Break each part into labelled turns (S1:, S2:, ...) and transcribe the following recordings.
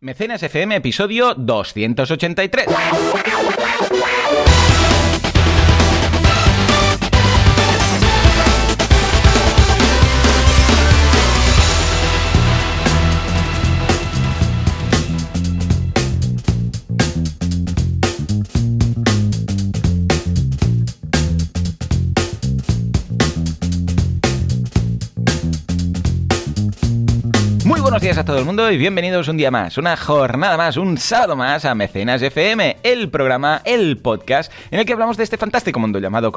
S1: Mecenas FM, episodio 283. Días a todo el mundo y bienvenidos un día más, una jornada más, un sábado más a Mecenas FM, el programa, el podcast en el que hablamos de este fantástico mundo llamado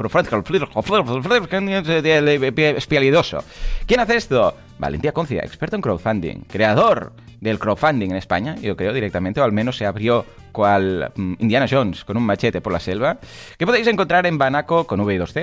S1: espialidoso. ¿Quién hace esto? Valentía Concia, experto en crowdfunding, creador del crowdfunding en España, yo creo directamente, o al menos se abrió cual mm, Indiana Jones con un machete por la selva, que podéis encontrar en banaco con v 2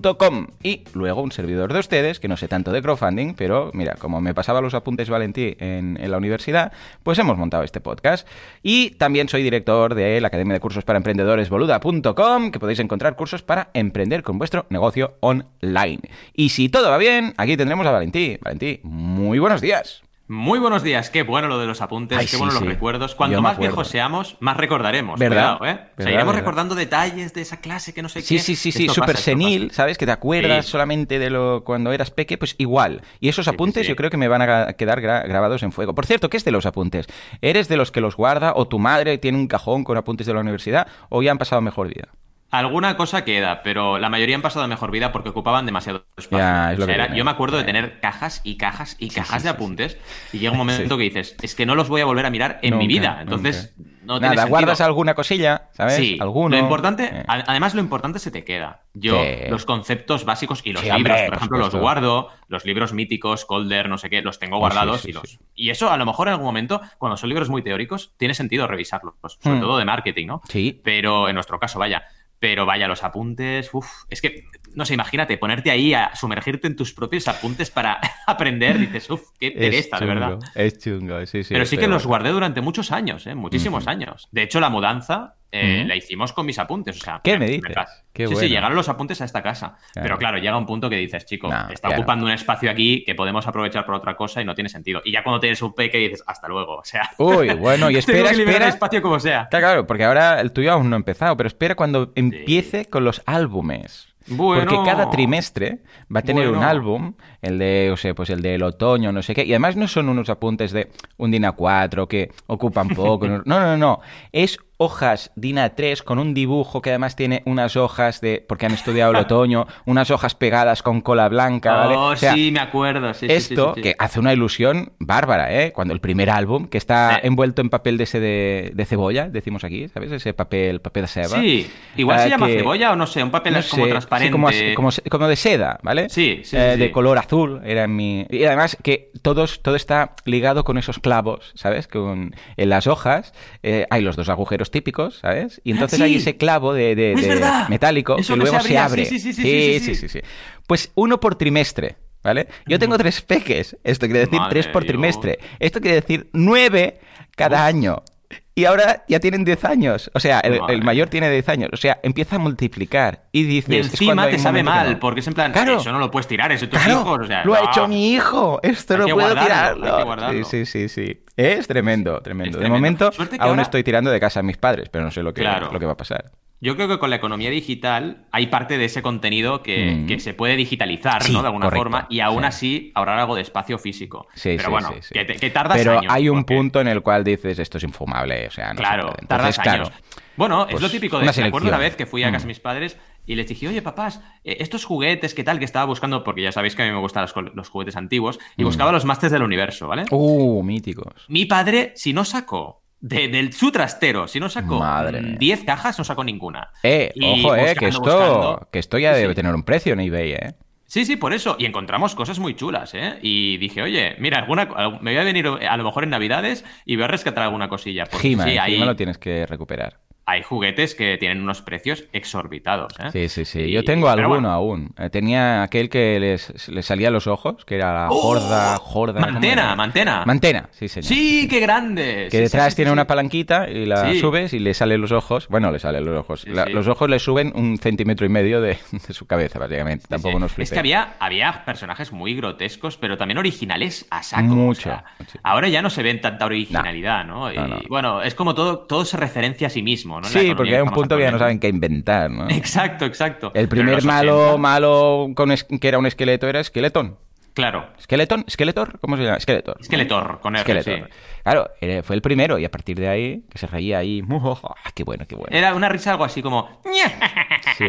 S1: ccom y luego un servidor de ustedes, que no sé tanto de crowdfunding, pero mira, como me pasaba los apuntes Valentí en, en la universidad, pues hemos montado este podcast. Y también soy director de la Academia de Cursos para Emprendedores boluda.com, que podéis encontrar cursos para emprender con vuestro negocio online. Y si todo va bien, aquí tendremos a Valentí. Valentí, muy buenos días.
S2: Muy buenos días, qué bueno lo de los apuntes,
S1: Ay,
S2: qué
S1: sí,
S2: bueno los
S1: sí.
S2: recuerdos. Cuanto más viejos seamos, más recordaremos.
S1: ¿Verdad?
S2: Cuidado, ¿eh?
S1: ¿Verdad,
S2: Seguiremos
S1: verdad?
S2: recordando detalles de esa clase que no sé
S1: Sí,
S2: qué.
S1: sí, sí, sí, súper senil,
S2: pasa.
S1: ¿sabes? Que te acuerdas solamente de lo cuando eras peque, pues igual. Y esos apuntes yo creo que me van a quedar gra- grabados en fuego. Por cierto, ¿qué es de los apuntes? ¿Eres de los que los guarda o tu madre tiene un cajón con apuntes de la universidad o ya han pasado mejor vida?
S2: Alguna cosa queda, pero la mayoría han pasado mejor vida porque ocupaban demasiado espacio.
S1: Ya, es lo
S2: O sea,
S1: que
S2: era-
S1: tiene.
S2: yo me acuerdo de tener cajas y cajas y cajas
S1: sí,
S2: de
S1: sí,
S2: apuntes y llega un momento que dices, es que no los voy a volver a mirar en mi vida. Entonces,
S1: nunca.
S2: no
S1: Nada, guardas alguna cosilla, ¿sabes?
S2: Sí,
S1: Alguno.
S2: lo importante,
S1: Eh.
S2: a- además lo importante se te queda. Yo, los conceptos básicos y los libros,
S1: hombre,
S2: por ejemplo, los guardo, los libros míticos, Colder, no sé qué, los tengo
S1: Oh,
S2: guardados y los... Y eso a lo mejor en algún momento, cuando son libros muy teóricos, tiene sentido revisarlos, sobre
S1: Hmm.
S2: todo de marketing, ¿no?
S1: Sí.
S2: Pero en nuestro caso, vaya. Pero vaya, los apuntes, uff, es que, no sé, imagínate, ponerte ahí a sumergirte en tus propios apuntes para aprender, dices, uff, qué pereza, de verdad.
S1: Es chungo, sí, sí.
S2: Pero sí que los guardé durante muchos años, ¿eh? muchísimos años. De hecho, la mudanza eh, la hicimos con mis apuntes. O sea,
S1: ¿Qué me dices? Qué
S2: sí,
S1: bueno.
S2: sí, llegaron los apuntes a esta casa.
S1: Claro.
S2: Pero claro, llega un punto que dices, chico,
S1: No,
S2: está
S1: claro.
S2: ocupando un espacio aquí que podemos aprovechar por otra cosa y no tiene sentido. Y ya cuando tienes un peque dices, hasta luego. O sea,
S1: Uy, bueno, y espera,
S2: que
S1: espera.
S2: espacio como sea.
S1: Claro, claro, porque ahora el tuyo aún no ha empezado, pero espera cuando empiece con los álbumes.
S2: Bueno.
S1: Porque cada trimestre va a tener un álbum, el de, o sea, pues el del otoño, no sé qué, y además no son unos apuntes de un DIN A4 que ocupan poco, no, no, no, no, es hojas DIN A3 con un dibujo que además tiene unas hojas de, porque han estudiado el otoño, unas hojas pegadas con cola blanca, ¿vale?
S2: Oh,
S1: O sea,
S2: sí, me acuerdo. Sí, sí, sí,
S1: esto,
S2: sí, sí.
S1: que hace una ilusión bárbara, ¿eh? Cuando el primer álbum, que está envuelto en papel de ese de, de cebolla, decimos aquí, ¿sabes? Ese papel, papel de ceba.
S2: Sí, igual
S1: Ah,
S2: se llama
S1: que-
S2: cebolla o no sé, un papel
S1: no
S2: es como
S1: sé,
S2: transparente.
S1: como, como de seda, ¿vale?
S2: Sí, sí,
S1: Eh, De color azul, era en mi... Y además que todos, todo está ligado con esos clavos, ¿sabes? Con, en las hojas eh, hay los dos agujeros típicos, ¿sabes? Y entonces
S2: sí.
S1: hay ese clavo de, de- metálico
S2: Eso
S1: que
S2: se
S1: luego se, abre.
S2: sí, sí, sí, sí, sí, sí, sí.
S1: Pues uno por trimestre. ¿Vale? Yo tengo tres peques. Esto quiere decir
S2: Madre
S1: tres por
S2: Dios.
S1: trimestre. Esto quiere decir nueve cada año. Y ahora ya tienen 10 años. O sea, el, mayor tiene 10 años. O sea, empieza a multiplicar. Y dices.
S2: Y encima te sabe mal,
S1: no.
S2: porque es en plan,
S1: Claro.
S2: eso no lo puedes tirar, eso tus
S1: Claro,
S2: hijos, o sea,
S1: lo ha hecho mi hijo. Esto
S2: Hay
S1: no puedo tirarlo. Sí, sí, sí, sí. Es tremendo, tremendo.
S2: Es
S1: De momento, aún
S2: ahora-
S1: estoy tirando de casa a mis padres, pero no sé lo que,
S2: Claro.
S1: lo que va a pasar.
S2: Yo creo que con la economía digital hay parte de ese contenido que,
S1: Mm.
S2: que se puede digitalizar,
S1: Sí,
S2: ¿no? De alguna
S1: correcto,
S2: forma, y aún
S1: sí.
S2: así ahorrar algo de espacio físico.
S1: Sí,
S2: Pero
S1: sí,
S2: bueno. Que, que tardas
S1: Pero
S2: años.
S1: hay un
S2: porque-
S1: punto en el cual dices esto es infumable, o sea, no se
S2: Claro, tardas
S1: Entonces,
S2: años.
S1: claro,
S2: Bueno,
S1: pues,
S2: es lo típico de. Me acuerdo una vez que fui a casa
S1: Mm.
S2: de mis padres y les dije, oye, papás, eh, estos juguetes, ¿qué tal? Que estaba buscando, porque ya sabéis que a mí me gustan los juguetes antiguos, y
S1: Mm.
S2: buscaba los Masters del Universo, ¿vale?
S1: Uh, míticos.
S2: Mi padre, si no sacó de, del su trastero, si no sacó
S1: Madre
S2: mm,
S1: mía.
S2: 10 cajas, no sacó ninguna.
S1: Eh,
S2: Y
S1: ojo, eh, que esto,
S2: buscando.
S1: que esto ya
S2: Sí,
S1: debe
S2: sí.
S1: tener un precio en eBay, eh.
S2: Sí, sí, por eso. Y encontramos cosas muy chulas, ¿eh? Y dije, oye, mira, alguna, me voy a venir a lo mejor en Navidades y voy a rescatar alguna cosilla. Porque
S1: He-Man,
S2: sí, ahí...
S1: Lo tienes que recuperar.
S2: Hay juguetes que tienen unos precios exorbitados. ¿eh?
S1: Sí, sí, sí.
S2: Y-
S1: Yo tengo alguno
S2: bueno.
S1: aún. Eh, Tenía aquel que les, les salía a los ojos, que era la
S2: ¡Oh!
S1: jorda, jorda. ¿cómo
S2: Mantena, mantena.
S1: Mantena, sí, señor.
S2: Sí, qué grande.
S1: Que
S2: Sí,
S1: detrás
S2: sí,
S1: tiene
S2: sí,
S1: una palanquita y la subes y le salen los ojos. Bueno, le salen los ojos. La-. Los ojos le suben un centímetro y medio de, de su cabeza, básicamente. Tampoco nos
S2: Es
S1: flipemos.
S2: que había, había personajes muy grotescos, pero también originales a saco.
S1: Mucho,
S2: o sea,
S1: mucho.
S2: Ahora ya no se ven tanta originalidad, ¿no? Y
S1: No, no.
S2: bueno, es como todo, todo se referencia a sí mismo,
S1: Sí, porque hay un punto que ya no saben qué inventar, ¿no?
S2: Exacto, exacto.
S1: El primer malo,
S2: 80,
S1: malo con que era un esqueleto era Skeleton.
S2: Claro.
S1: ¿Skeleton? ¿Skeletor? ¿Cómo se llama? Skeletor.
S2: Skeletor, con R,
S1: Skeletor.
S2: sí.
S1: Claro, era- fue el primero y a partir de ahí, que se reía ahí. ¡ah, ¡Qué bueno, qué bueno!
S2: Era una risa algo así como...
S1: Sí.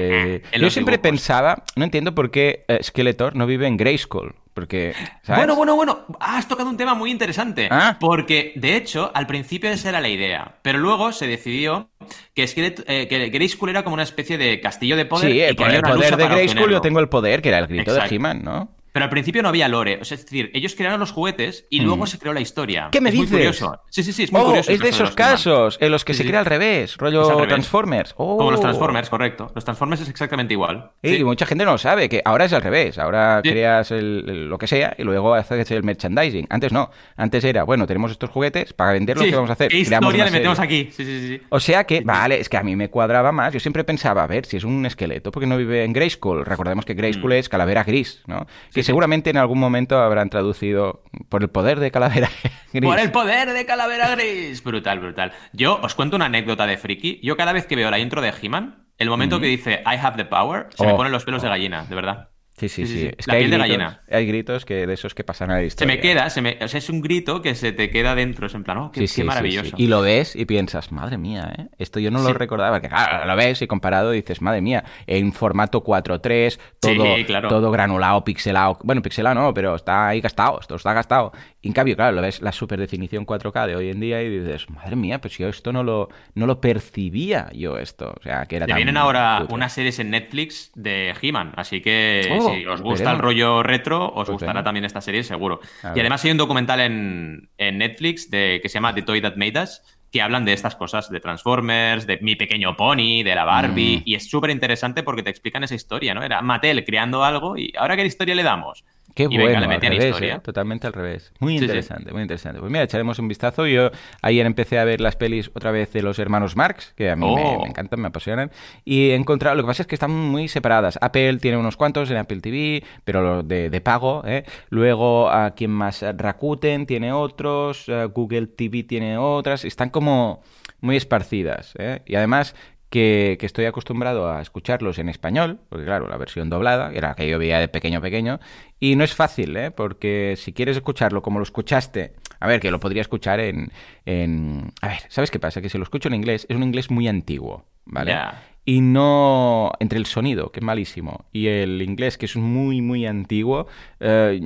S1: Yo siempre
S2: dibujos.
S1: pensaba, no entiendo por qué eh, Skeletor no vive en Grayskull. Porque, ¿sabes?
S2: Bueno, bueno, bueno, has tocado un tema muy interesante.
S1: Ah.
S2: Porque, de hecho, al principio esa era la idea. Pero luego se decidió que, Skelet- eh, que Grayskull era como una especie de castillo de poder.
S1: Sí,
S2: y
S1: el,
S2: que
S1: poder, el poder de Grayskull, yo tengo el poder, que era el grito
S2: Exacto.
S1: de He-Man, ¿no?
S2: Pero al principio no había lore. O sea, es decir, ellos crearon los juguetes y luego se creó la historia.
S1: Mm. ¿Qué me
S2: es muy
S1: dices?
S2: curioso. Sí, sí, sí, es muy
S1: Oh,
S2: curioso.
S1: es de esos casos en los que
S2: Sí,
S1: se
S2: sí.
S1: crea al revés, rollo
S2: Es al revés.
S1: Transformers.
S2: Como los
S1: Oh.
S2: Transformers, correcto. Los Transformers es exactamente igual.
S1: Sí,
S2: Sí.
S1: y mucha gente no lo sabe, que ahora es al revés. Ahora
S2: Sí.
S1: creas el- el- lo que sea y luego haces el merchandising. Antes no. Antes era, bueno, tenemos estos juguetes para venderlos,
S2: Sí,
S1: ¿qué vamos a hacer?
S2: ¿Qué historia le metemos
S1: serie.
S2: aquí? Sí, sí, sí.
S1: O sea que, vale, es que a mí me cuadraba más. Yo siempre pensaba, a ver, si es un esqueleto, porque no vive en Grayskull? Recordemos que Grayskull es calavera gris, ¿no? que seguramente en algún momento habrán traducido por el poder de calavera gris.
S2: Por el poder de Calavera Gris. Brutal, brutal. Yo os cuento una anécdota de friki. Yo cada vez que veo la intro de He-Man, el momento que dice I have the power, se me
S1: Oh.
S2: ponen los pelos de gallina, de verdad.
S1: Sí, sí,
S2: Sí.
S1: Es
S2: La
S1: que hay
S2: piel de
S1: gritos,
S2: gallina.
S1: hay gritos que de esos que pasan a la
S2: Se
S1: historia.
S2: me queda, se me, o sea, es un grito que se te queda dentro. Es en plan, oh, qué,
S1: Sí,
S2: maravilloso.
S1: Y lo ves y piensas, madre mía, ¿eh? Esto yo no lo recordaba. Porque claro, lo ves y comparado dices, madre mía, en formato 4.3, todo,
S2: claro.
S1: todo granulado, pixelado. Bueno, pixelado no, pero está ahí gastado, esto está gastado. Y en cambio, claro, lo ves la super definición 4K de hoy en día y dices, madre mía, pues yo esto no lo, no lo percibía yo esto. O sea, que era
S2: Te
S1: tan
S2: vienen ahora unas series en Netflix de He-Man, así que
S1: Oh,
S2: si os gusta
S1: veremos.
S2: el rollo retro, os
S1: Pues
S2: gustará
S1: venga.
S2: también esta serie, seguro. Y además hay un documental en, en Netflix de, que se llama The Toy That Made Us, que hablan de estas cosas, de Transformers, de Mi Pequeño Pony, de la Barbie,
S1: Mm.
S2: y es súper interesante porque te explican esa historia, ¿no? Era Mattel creando algo y ¿ahora qué historia le damos?
S1: Qué
S2: y
S1: bueno,
S2: venga, le
S1: al revés,
S2: historia.
S1: ¿eh? totalmente al revés. Muy
S2: Sí, sí.
S1: interesante, muy interesante. Pues mira, echaremos un vistazo. Yo ayer empecé a ver las pelis otra vez de los hermanos Marx, que a mí me,
S2: Oh.
S1: me encantan, me apasionan. Y he encontrado, lo que pasa es que están muy separadas. Apple tiene unos cuantos en Apple TV, pero de, de pago. ¿eh? Luego, a quien más? Rakuten tiene otros, eh, Google TV tiene otras. Están como muy esparcidas. ¿eh? Y además que, estoy acostumbrado a escucharlos en español, porque claro, la versión doblada, era la que yo veía de pequeño pequeño, y no es fácil, ¿eh? porque si quieres escucharlo como lo escuchaste, a ver, que lo podría escuchar en... en... A ver, ¿sabes qué pasa? Que si lo escucho en inglés, es un inglés muy antiguo, ¿vale?
S2: Ya.
S1: Y no entre el sonido, que es malísimo, y el inglés, que es muy, muy antiguo, eh,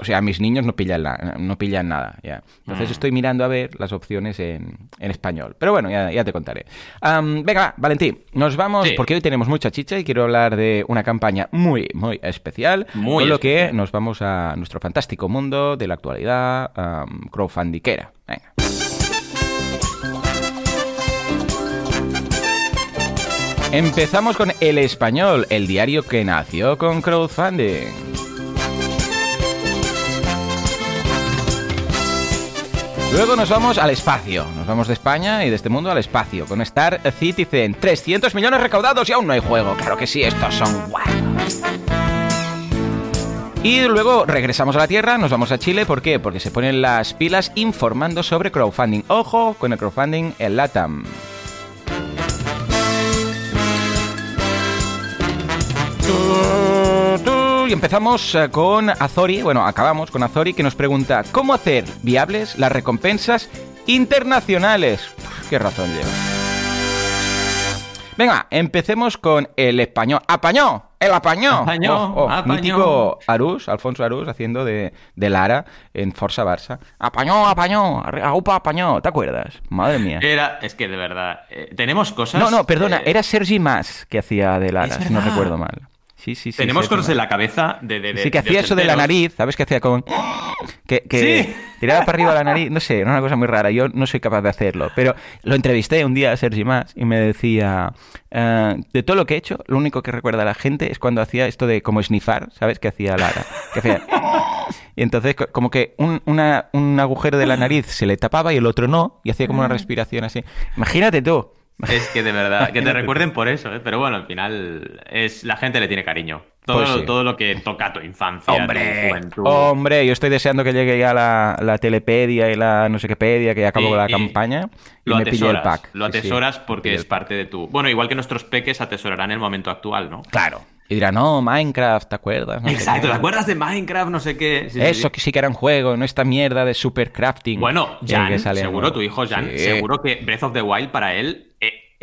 S1: o sea, mis niños no pillan, la- no pillan nada. ya. Entonces
S2: Mm.
S1: estoy mirando a ver las opciones en, en español. Pero bueno, ya, ya te contaré. Am, venga, va, Valentín, nos vamos,
S2: Sí.
S1: porque hoy tenemos mucha chicha y quiero hablar de una campaña muy, muy especial.
S2: Muy
S1: con lo que nos vamos a nuestro fantástico mundo de la actualidad am, crowdfundiquera. Venga. Empezamos con El Español, el diario que nació con crowdfunding. Luego nos vamos al espacio. Nos vamos de España y de este mundo al espacio. Con Star Citizen. 300 millones recaudados y aún no hay juego. Claro que sí, estos son guapos. Y luego regresamos a la Tierra, nos vamos a Chile. ¿Por qué? Porque se ponen las pilas informando sobre crowdfunding. Ojo con el crowdfunding en LATAM. Y empezamos eh, con Azori, bueno, acabamos con Azori que nos pregunta ¿Cómo hacer viables las recompensas internacionales? Uf, ¿Qué razón lleva? Venga, empecemos con el español. ¡Apañó! ¡El apañó!
S2: Apañó,
S1: Oh, oh,
S2: apañó.
S1: Mítico Arús, Alfonso Arús, haciendo de, de Lara en Forza Barça. ¡Apañó, apañó! ¡Aupa, apañó! ¿Te acuerdas? Madre mía.
S2: Era, es que de verdad, eh, tenemos cosas...
S1: No, no, perdona,
S2: eh,
S1: era Sergi Mas que hacía de Lara, si no recuerdo mal. Sí, sí, sí.
S2: Tenemos
S1: sí,
S2: cosas en la cabeza de. de, de
S1: Sí, que hacía eso de la nariz, ¿sabes? Que hacía como... Que, que
S2: Sí.
S1: tiraba para arriba la nariz, no sé, era una cosa muy rara, yo no soy capaz de hacerlo. Pero lo entrevisté un día a Sergi Mas y me decía, "Eh, de todo lo que he hecho, lo único que recuerda a la gente es cuando hacía esto de como snifar, ¿sabes? Que hacía Lara. Que hacía... Y entonces co- como que un, una- un agujero de la nariz se le tapaba y el otro no, y hacía como una respiración así. Imagínate tú.
S2: Es que de verdad, que te recuerden por eso, ¿eh? pero bueno, al final es la gente le tiene cariño. Todo,
S1: Pues sí.
S2: todo lo que toca a tu infancia, tu juventud.
S1: Hombre, yo estoy deseando que llegue ya la, la telepedia y la no sé qué pedia, que ya acabó la campaña. Y
S2: Lo
S1: me pillé el
S2: atesoras,
S1: pack.
S2: lo
S1: Sí, sí,
S2: atesoras porque es parte de tu... Bueno, igual que nuestros peques atesorarán el momento actual, ¿no?
S1: Claro. Y dirán, no, Minecraft, ¿te acuerdas? No
S2: Exacto. ¿te acuerdas de Minecraft? No sé qué. Sí,
S1: Eso
S2: sí.
S1: que sí que era un juego, no esta mierda de super crafting.
S2: Bueno,
S1: que-
S2: Jan,
S1: que sale
S2: seguro tu hijo Jan, seguro que Breath of the Wild para él eh,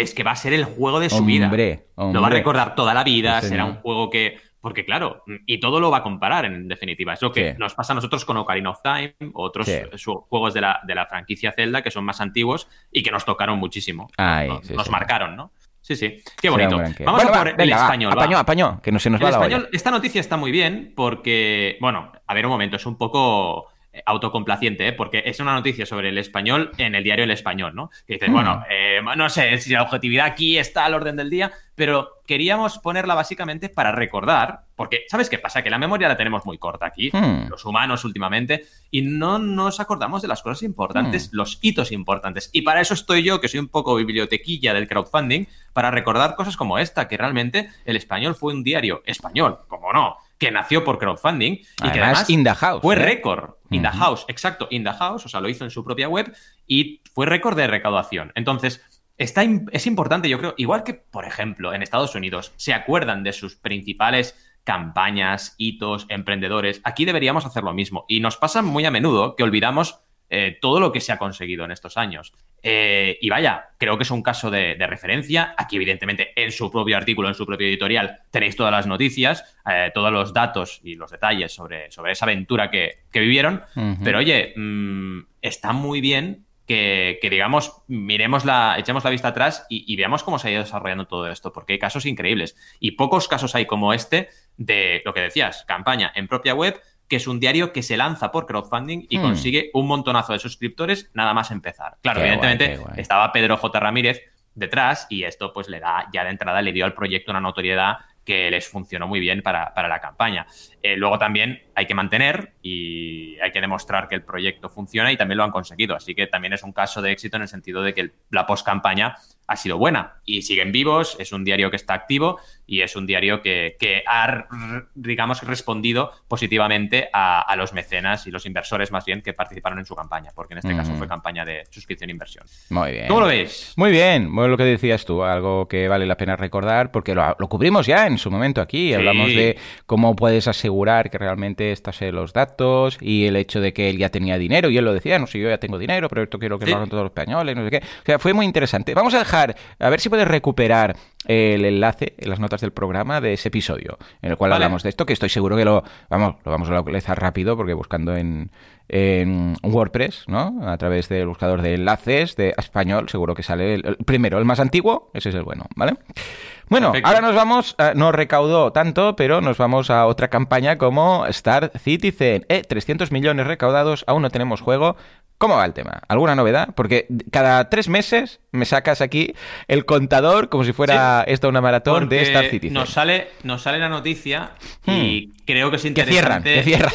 S2: es que va a ser el juego de su vida.
S1: Hombre,
S2: Lo va a recordar toda la vida,
S1: Sí,
S2: será
S1: señor.
S2: un juego que... Porque claro, y todo lo va a comparar en definitiva. Es lo que
S1: Sí.
S2: nos pasa a nosotros con Ocarina of Time, otros
S1: Sí.
S2: eh, juegos de la, de la franquicia Zelda que son más antiguos y que nos tocaron muchísimo.
S1: Ay,
S2: nos marcaron, ¿no? Sí, sí. Qué bonito. Vamos
S1: Bueno,
S2: a
S1: va,
S2: por el
S1: venga, va,
S2: español. va.
S1: Apañó, apañó, que no se nos
S2: El
S1: va la
S2: español,
S1: olla.
S2: esta noticia está muy bien porque, bueno, a ver un momento, es un poco autocomplaciente, ¿eh? porque es una noticia sobre el español en el diario El Español, ¿no? Que dices, bueno, eh, no sé si la objetividad aquí está al orden del día, pero queríamos ponerla básicamente para recordar, porque ¿sabes qué pasa? Que la memoria la tenemos muy corta aquí,
S1: Hmm.
S2: los humanos últimamente, y no nos acordamos de las cosas importantes, los hitos importantes. Y para eso estoy yo, que soy un poco bibliotequilla del crowdfunding, para recordar cosas como esta, que realmente el español fue un diario español, como no, que nació por crowdfunding y que
S1: Además,
S2: además
S1: in the house.
S2: fue
S1: ¿eh?
S2: récord. In the house, exacto, in the house, o sea, lo hizo en su propia web y fue récord de recaudación. Entonces, está, es importante, yo creo, igual que, por ejemplo, en Estados Unidos se acuerdan de sus principales campañas, hitos, emprendedores, aquí deberíamos hacer lo mismo. Y nos pasa muy a menudo que olvidamos eh, todo lo que se ha conseguido en estos años. Eh, y vaya, creo que es un caso de, de referencia. Aquí, evidentemente, en su propio artículo, en su propio editorial, tenéis todas las noticias, eh, todos los datos y los detalles sobre, sobre esa aventura que, que vivieron. Pero oye, mm, está muy bien que, que, digamos, miremos la, echemos la vista atrás y, y veamos cómo se ha ido desarrollando todo esto, porque hay casos increíbles. Y pocos casos hay como este de lo que decías, campaña en propia web, que es un diario que se lanza por crowdfunding y
S1: Hmm.
S2: consigue un montonazo de suscriptores nada más empezar. Claro,
S1: Qué
S2: evidentemente
S1: guay.
S2: estaba Pedro J. Ramírez detrás y esto pues le da, ya de entrada le dio al proyecto una notoriedad que les funcionó muy bien para, para la campaña. Eh, luego también hay que mantener y hay que demostrar que el proyecto funciona y también lo han conseguido. Así que también es un caso de éxito en el sentido de que el- la post-campaña ha sido buena y siguen vivos, es un diario que está activo y es un diario que, que ha, digamos, respondido positivamente a, a los mecenas y los inversores más bien que participaron en su campaña, porque en este caso fue campaña de suscripción e inversión.
S1: Muy bien.
S2: ¿Cómo lo ves?
S1: Muy bien, bueno, lo que decías tú, algo que vale la pena recordar, porque lo, lo cubrimos ya en su momento aquí.
S2: Sí.
S1: Hablamos de cómo puedes asegurar que realmente estás en los datos y el hecho de que él ya tenía dinero, y él lo decía, no sé, yo ya tengo dinero, pero esto quiero que
S2: Sí.
S1: lo hagan todos los españoles, no sé qué. O sea, fue muy interesante. Vamos a dejar, a ver si puedes recuperar el enlace en las notas del programa de ese episodio, en el cual
S2: Vale.
S1: hablamos de esto, que estoy seguro que lo, vamos, lo vamos a localizar rápido, porque buscando en, en WordPress, ¿no? A través del buscador de enlaces de español, seguro que sale el, el primero, el más antiguo, ese es el bueno, ¿vale? Bueno,
S2: Perfecto.
S1: ahora nos vamos, eh, no recaudó tanto, pero nos vamos a otra campaña como Star Citizen. Eh, 300 millones recaudados, aún no tenemos juego. ¿Cómo va el tema? ¿Alguna novedad? Porque cada tres meses me sacas aquí el contador como si fuera esto una maratón de Star Citizen.
S2: Nos sale, nos sale la noticia y creo que es
S1: que cierran,
S2: interesante
S1: que cierran.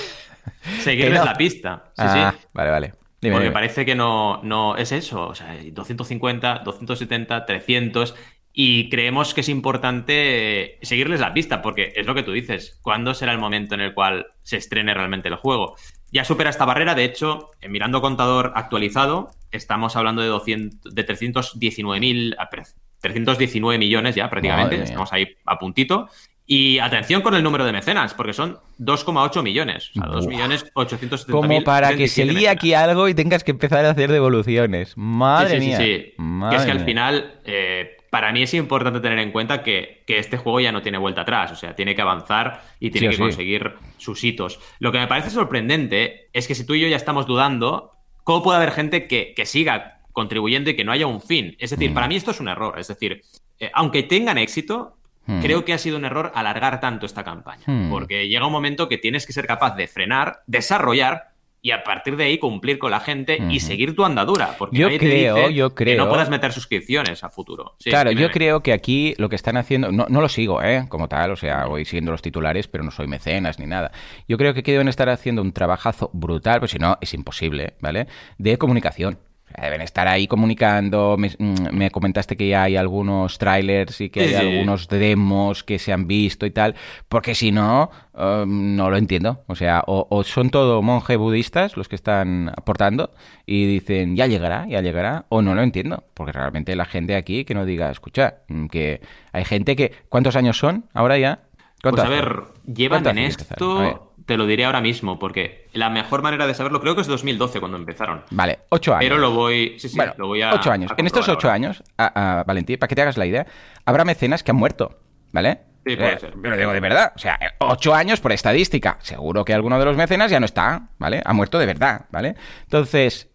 S2: Seguirles
S1: no.
S2: la pista. Sí,
S1: ah,
S2: sí.
S1: vale, vale. Dime,
S2: Porque
S1: dime.
S2: parece que no, no es eso. O sea, 250, 270, 300. Y creemos que es importante eh, seguirles la pista, porque es lo que tú dices. ¿Cuándo será el momento en el cual se estrene realmente el juego? Ya supera esta barrera. De hecho, mirando contador actualizado, estamos hablando de, 200, de 319.000, ah, pre- 319 millones ya prácticamente.
S1: Madre.
S2: Estamos ahí a puntito. Y atención con el número de mecenas, porque son 2,8 millones. O sea, 2
S1: Buah.
S2: millones 870
S1: Como para que se líe aquí algo y tengas que empezar a hacer devoluciones. Madre
S2: sí, sí,
S1: mía.
S2: Sí.
S1: Madre
S2: que es que al final, eh, para mí es importante tener en cuenta que, que este juego ya no tiene vuelta atrás. O sea, tiene que avanzar y tiene que conseguir sus hitos. Lo que me parece sorprendente es que si tú y yo ya estamos dudando, ¿cómo puede haber gente que, que siga contribuyendo y que no haya un fin? Es decir,
S1: Mm.
S2: para mí esto es un error. Es decir, eh, aunque tengan éxito,
S1: Hmm.
S2: creo que ha sido un error alargar tanto esta campaña.
S1: Hmm.
S2: Porque llega un momento que tienes que ser capaz de frenar, desarrollar y a partir de ahí cumplir con la gente y seguir tu andadura. Porque
S1: Yo
S2: nadie te
S1: creo,
S2: dice
S1: yo
S2: que
S1: creo-
S2: no puedas meter suscripciones a futuro. Sí,
S1: claro, yo creo que aquí lo que están haciendo, no, no lo sigo, ¿eh? Como tal, o sea, voy siguiendo los titulares, pero no soy mecenas ni nada. Yo creo que aquí deben estar haciendo un trabajazo brutal, pues si no, es imposible, ¿vale? De comunicación. Deben estar ahí comunicando. Me, mm, me comentaste que ya hay algunos trailers y que hay
S2: sí.
S1: algunos demos que se han visto y tal. Porque si no, eh, no lo entiendo. O sea, o, o son todo monjes budistas los que están aportando y dicen, ya llegará, ya llegará. O no lo entiendo. Porque realmente la gente aquí que no diga, escucha, mm, que hay gente que. ¿Cuántos años son ahora ya?
S2: Pues
S1: ¿Cuánto
S2: a ver, llevan
S1: ¿Cuánto
S2: en esto, te lo diré ahora mismo, porque la mejor manera de saberlo creo que es 2012 cuando empezaron.
S1: Vale, ocho años.
S2: Pero lo voy, sí, sí,
S1: bueno,
S2: lo voy a.
S1: ocho años.
S2: a
S1: En estos ocho
S2: ahora.
S1: años, a, a- Valentín, para que te hagas la idea, habrá mecenas que han muerto, ¿vale?
S2: Sí, puede
S1: Eh,
S2: ser.
S1: Pero digo de verdad, o sea, ocho años por estadística. Seguro que alguno de los mecenas ya no está, ¿vale? Ha muerto de verdad, ¿vale? Entonces,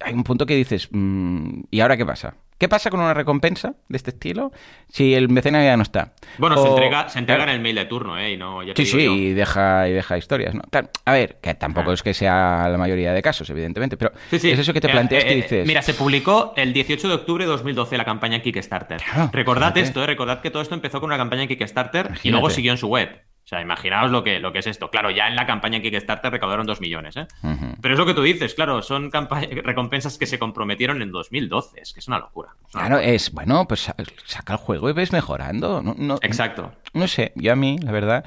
S1: hay un punto que dices, mm, ¿y ahora qué pasa? ¿Qué pasa con una recompensa de este estilo si el mecenas ya no está?
S2: Bueno, se entrega, se entrega
S1: Claro.
S2: en el mail de turno, ¿eh? Y no, ya te
S1: Sí,
S2: digo
S1: sí,
S2: yo.
S1: y deja, y deja historias, ¿no? Claro, a ver, que tampoco
S2: Ah.
S1: es que sea la mayoría de casos, evidentemente, pero
S2: Sí, sí.
S1: es eso que te
S2: Eh,
S1: planteas
S2: eh,
S1: que dices...
S2: Mira, se publicó el 18 de octubre de 2012 la campaña Kickstarter.
S1: Claro,
S2: recordad
S1: fíjate.
S2: esto, ¿eh? recordad que todo esto empezó con una campaña en Kickstarter y luego siguió en su web. O sea, imaginaos lo que, lo que es esto. Claro, ya en la campaña en Kickstarter recaudaron 2 millones, ¿eh? Pero es lo que tú dices, claro, son recompensas que se comprometieron en 2012. Es que es una locura. Es una
S1: Claro,
S2: locura.
S1: es, bueno, pues sa- saca el juego y ves mejorando. No, no,
S2: Exacto.
S1: no sé, yo a mí, la verdad,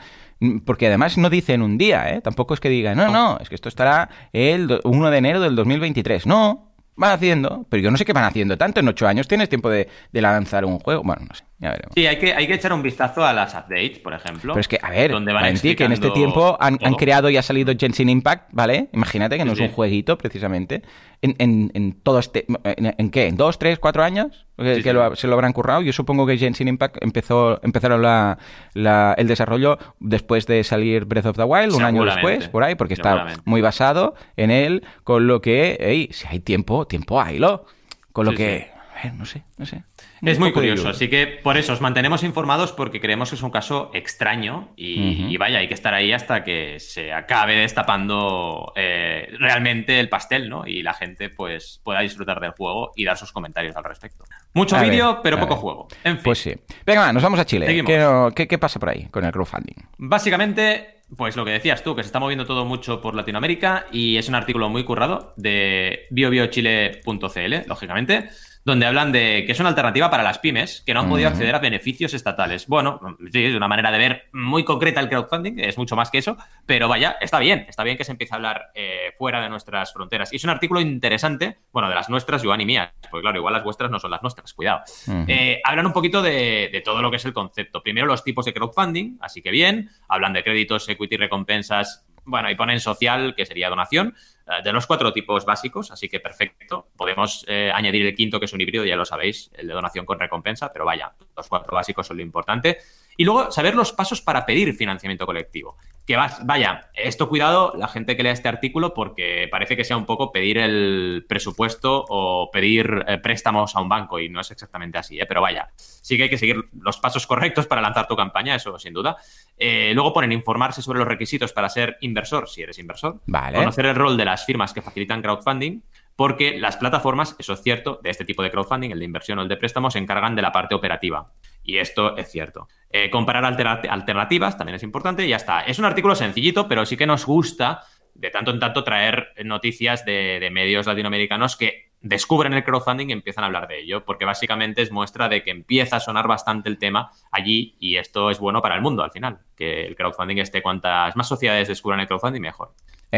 S1: porque además no dice en un día, ¿eh? Tampoco es que diga, no, no, es que esto estará el do- 1 de enero del 2023. No, van haciendo, pero yo no sé qué van haciendo tanto. En ocho años tienes tiempo de, de lanzar un juego. Bueno, no sé, ya veremos.
S2: Sí, hay que, hay que echar un vistazo a las updates, por ejemplo.
S1: Pero es que, a ver,
S2: donde van
S1: Valentí, que en este tiempo han, han creado y ha salido Genshin Impact, ¿vale? Imagínate que no
S2: Sí,
S1: es un
S2: sí.
S1: jueguito, precisamente. En, en, en todo este... En, en qué? ¿En dos, tres, cuatro años? Que,
S2: Sí,
S1: que
S2: sí.
S1: lo- se lo habrán currado. Yo supongo que Genshin Impact empezó empezaron la, la- el desarrollo después de salir Breath of the Wild, un año después, por ahí, porque está muy basado en él, con lo que, hey, si hay tiempo, tiempo haylo. Con lo que... a ver, no sé, no sé.
S2: Es muy curioso, así que por eso os mantenemos informados porque creemos que es un caso extraño y, vaya, hay que estar ahí hasta que se acabe destapando eh, realmente el pastel, ¿no? Y la gente pues pueda disfrutar del juego y dar sus comentarios al respecto. Mucho vídeo, pero poco
S1: ver.
S2: juego. En fin,
S1: Pues sí. Venga, nos vamos a Chile.
S2: Seguimos.
S1: ¿Qué, no- qué- qué pasa por ahí con el crowdfunding?
S2: Básicamente, pues lo que decías tú, que se está moviendo todo mucho por Latinoamérica y es un artículo muy currado de biobiochile.cl, lógicamente, donde hablan de que es una alternativa para las pymes que no han podido acceder a beneficios estatales. Bueno, sí, es una manera de ver muy concreta el crowdfunding, es mucho más que eso, pero vaya, está bien, está bien que se empiece a hablar eh, fuera de nuestras fronteras. Y es un artículo interesante, bueno, de las nuestras, Joan y mías, porque claro, igual las vuestras no son las nuestras, cuidado. Eh, hablan un poquito de, de todo lo que es el concepto. Primero los tipos de crowdfunding, así que bien. Hablan de créditos, equity, recompensas. Bueno, y ponen social, que sería donación, de los cuatro tipos básicos, así que perfecto. Podemos eh, añadir el quinto, que es un híbrido, ya lo sabéis, el de donación con recompensa, pero vaya, los cuatro básicos son lo importante. Y luego saber los pasos para pedir financiamiento colectivo. Que vas, vaya, esto cuidado la gente que lea este artículo porque parece que sea un poco pedir el presupuesto o pedir eh, préstamos a un banco y no es exactamente así, ¿eh? pero vaya, sí que hay que seguir los pasos correctos para lanzar tu campaña, eso sin duda. Eh, luego ponen informarse sobre los requisitos para ser inversor, si eres inversor.
S1: Vale.
S2: Conocer el rol de las firmas que facilitan crowdfunding, porque las plataformas, eso es cierto, de este tipo de crowdfunding, el de inversión o el de préstamo, se encargan de la parte operativa. Y esto es cierto. Eh, comparar alternativas también es importante y ya está. Es un artículo sencillito, pero sí que nos gusta de tanto en tanto traer noticias de, de medios latinoamericanos que descubren el crowdfunding y empiezan a hablar de ello, porque básicamente es muestra de que empieza a sonar bastante el tema allí y esto es bueno para el mundo al final, que el crowdfunding esté cuantas más sociedades descubran el crowdfunding mejor.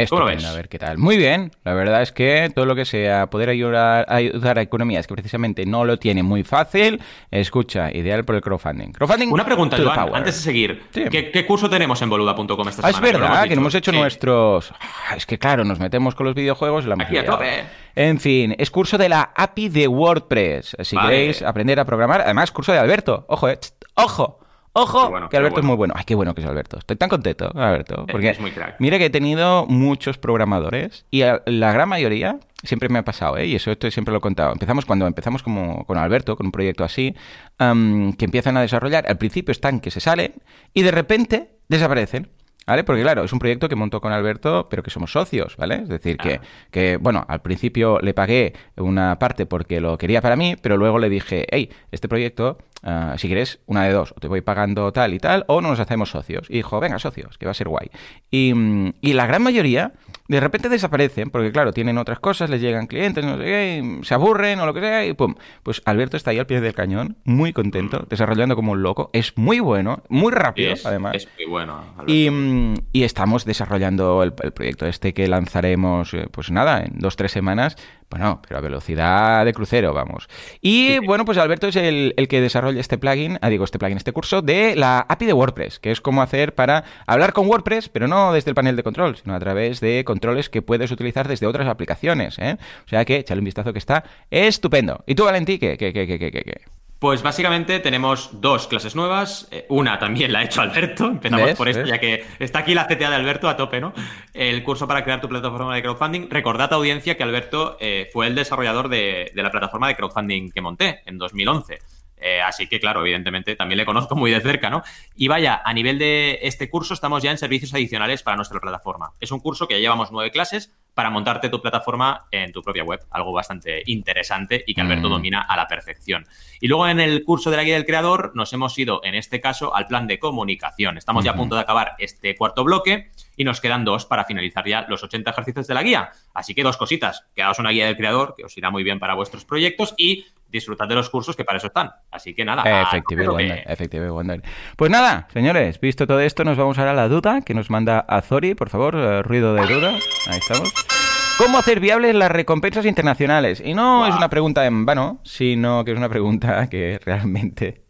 S2: ¿Cómo lo
S1: Estupendo,
S2: ves?
S1: a ver qué tal. Muy bien, la verdad es que todo lo que sea poder ayudar, ayudar a economías que precisamente no lo tienen muy fácil, escucha, ideal por el crowdfunding. Crowdfunding
S2: Una pregunta, Joan,
S1: power.
S2: antes de seguir.
S1: Sí.
S2: ¿Qué, qué curso tenemos en boluda.com esta
S1: Ah, es
S2: semana? lo
S1: verdad, que no hemos hecho
S2: Sí.
S1: nuestros... Ah, Es que claro, nos metemos con los videojuegos y la hemos
S2: Aquí a tope.
S1: En fin, es curso de la API de WordPress. Si
S2: Vale.
S1: queréis aprender a programar, además curso de Alberto. Ojo, eh. Tst, Ojo. Que Alberto es muy bueno. Ay, qué bueno que es Alberto. Estoy tan contento, Alberto. Porque
S2: es muy crack.
S1: mira que he tenido muchos programadores y la gran mayoría siempre me ha pasado, ¿eh? y eso esto siempre lo he contado. Empezamos cuando empezamos como con Alberto, con un proyecto así, que empiezan a desarrollar. Al principio están que se salen y de repente desaparecen. ¿Vale? Porque claro, es un proyecto que montó con Alberto, pero que somos socios, ¿vale? Es decir, que, que, bueno, al principio le pagué una parte porque lo quería para mí, pero luego le dije, hey, este proyecto, ah, si quieres, una de dos, o te voy pagando tal y tal, o no nos hacemos socios. Y dijo, venga, socios, que va a ser guay. Y, y la gran mayoría de repente desaparecen, porque claro, tienen otras cosas, les llegan clientes, no sé qué, se aburren o lo que sea, y pum. Pues Alberto está ahí al pie del cañón, muy contento, mm. desarrollando como un loco. Es muy bueno, muy rápido, además.
S2: Es muy bueno.
S1: Y, y, estamos desarrollando el, el, proyecto este que lanzaremos, eh, pues nada, en dos, tres semanas, bueno, pero a velocidad de crucero, vamos. Y bueno, pues Alberto es el, que desarrolla este plugin, ah, digo, este plugin, este curso de la API de WordPress, que es cómo hacer para hablar con WordPress, pero no desde el panel de control, sino a través de controles que puedes utilizar desde otras aplicaciones. ¿eh? O sea que, échale un vistazo que está estupendo. ¿Y tú, Valentí, qué, qué, qué, qué, qué? qué?
S2: Pues básicamente tenemos dos clases nuevas. Eh, una también la ha hecho Alberto. Empezamos por esto, ya que está aquí la CTA de Alberto a tope, ¿no? El curso para crear tu plataforma de crowdfunding. Recordad, audiencia, que Alberto eh, fue el desarrollador de, de, la plataforma de crowdfunding que monté en 2011. Eh, así que, claro, evidentemente también le conozco muy de cerca, ¿no? Y vaya, a nivel de este curso estamos ya en servicios adicionales para nuestra plataforma. Es un curso que ya llevamos nueve clases para montarte tu plataforma en tu propia web, algo bastante interesante y que Alberto mm. domina a la perfección. Y luego en el curso de la guía del creador nos hemos ido, en este caso, al plan de comunicación. Estamos ya a punto de acabar este cuarto bloque y nos quedan dos para finalizar ya los 80 ejercicios de la guía. Así que dos cositas. Quedaos una guía del creador que os irá muy bien para vuestros proyectos y disfrutad de los cursos que para eso están. Así que nada.
S1: Efectivamente, Pues nada, señores, visto todo esto, nos vamos ahora a la duda que nos manda Azori, por favor, eh, ruido de duda. Ahí estamos. ¿Cómo hacer viables las recompensas internacionales? Y no es una pregunta en vano, sino que es una pregunta que realmente.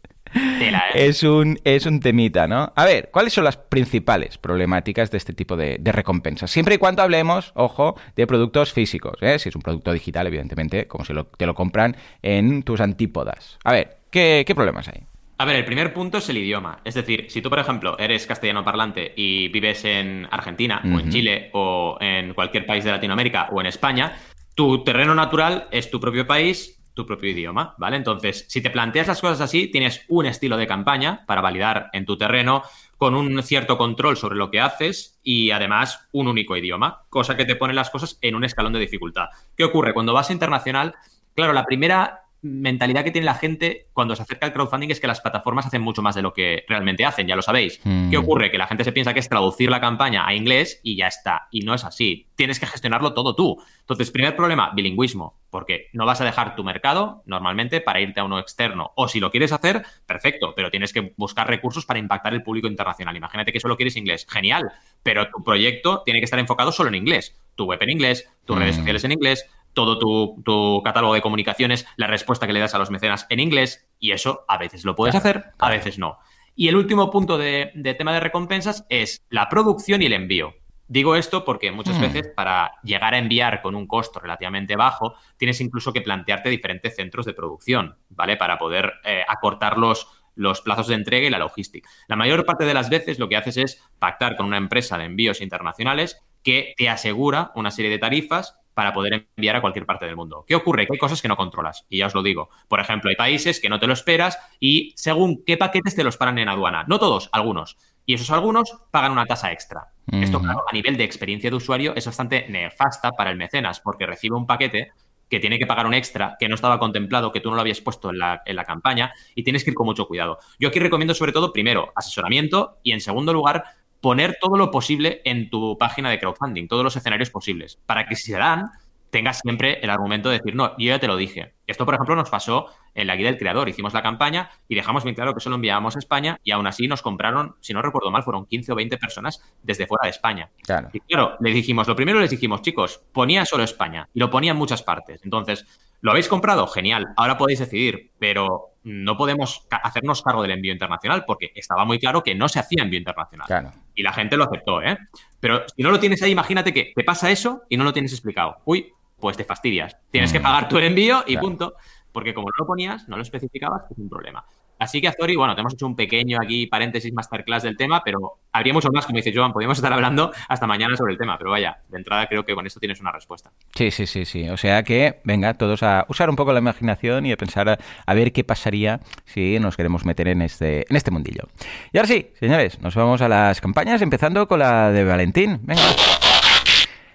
S1: Es un, es un temita, ¿no? A ver, ¿cuáles son las principales problemáticas de este tipo de, recompensas? Siempre y cuando hablemos, ojo, de productos físicos, ¿eh? Si es un producto digital, evidentemente, como si te lo compran en tus antípodas. A ver, ¿qué, problemas hay?
S2: A ver, el primer punto es el idioma. Es decir, si tú, por ejemplo, eres castellano parlante y vives en Argentina o en Chile o en cualquier país de Latinoamérica o en España, tu terreno natural es tu propio país tu propio idioma, ¿vale? Entonces, si te planteas las cosas así, tienes un estilo de campaña para validar en tu terreno con un cierto control sobre lo que haces y además un único idioma, cosa que te pone las cosas en un escalón de dificultad. ¿Qué ocurre? Cuando vas internacional, claro, la primera mentalidad que tiene la gente cuando se acerca al crowdfunding es que las plataformas hacen mucho más de lo que realmente hacen, ya lo sabéis. Mm. ¿Qué ocurre? Que la gente se piensa que es traducir la campaña a inglés y ya está. Y no es así. Tienes que gestionarlo todo tú. Entonces, primer problema, bilingüismo, porque no vas a dejar tu mercado normalmente para irte a uno externo. O si lo quieres hacer, perfecto, pero tienes que buscar recursos para impactar el público internacional. Imagínate que solo quieres inglés. Genial, pero tu proyecto tiene que estar enfocado solo en inglés. Tu web en inglés, tus redes mm. sociales en inglés, todo tu, catálogo de comunicaciones, la respuesta que le das a los mecenas en inglés, y eso a veces lo puedes hacer, a veces no. Y el último punto de, tema de recompensas es la producción y el envío. Digo esto porque muchas hmm. veces para llegar a enviar con un costo relativamente bajo, tienes incluso que plantearte diferentes centros de producción, ¿vale? Para poder eh, acortar los, los plazos de entrega y la logística. La mayor parte de las veces lo que haces es pactar con una empresa de envíos internacionales que te asegura una serie de tarifas para poder enviar a cualquier parte del mundo. ¿Qué ocurre? Que hay cosas que no controlas, y ya os lo digo. Por ejemplo, hay países que no te lo esperas y según qué paquetes te los paran en aduana. No todos, algunos. Y esos algunos pagan una tasa extra. Esto, claro, a nivel de experiencia de usuario es bastante nefasta para el mecenas, porque recibe un paquete que tiene que pagar un extra que no estaba contemplado, que tú no lo habías puesto en la, en la campaña y tienes que ir con mucho cuidado. Yo aquí recomiendo sobre todo, primero, asesoramiento y en segundo lugar, poner todo lo posible en tu página de crowdfunding, todos los escenarios posibles, para que si se dan, tengas siempre el argumento de decir, no, yo ya te lo dije. Esto, por ejemplo, nos pasó en la guía del creador. Hicimos la campaña y dejamos bien claro que solo enviábamos a España y aún así nos compraron, si no recuerdo mal, fueron 15 o 20 personas desde fuera de España.
S1: Claro.
S2: Y claro, les dijimos, lo primero les dijimos, chicos, ponía solo España y lo ponía en muchas partes. Entonces, ¿lo habéis comprado? Genial. Ahora podéis decidir, pero no podemos hacernos cargo del envío internacional porque estaba muy claro que no se hacía envío internacional. Y la gente lo aceptó, ¿eh? Pero si no lo tienes ahí, imagínate que te pasa eso y no lo tienes explicado. Uy, pues te fastidias. Tienes que mm. pagar tu envío y punto. Porque como no lo ponías, no lo especificabas, es un problema. Así que, Azori, bueno, te hemos hecho un pequeño aquí paréntesis masterclass del tema, pero habría mucho más, como dice Joan, podríamos estar hablando hasta mañana sobre el tema, pero vaya, de entrada creo que con esto tienes una respuesta.
S1: Sí, sí, sí, sí. O sea que, venga, todos a usar un poco la imaginación y a pensar a, a ver qué pasaría si nos queremos meter en este, en este mundillo. Y ahora sí, señores, nos vamos a las campañas, empezando con la de Valentín. Venga.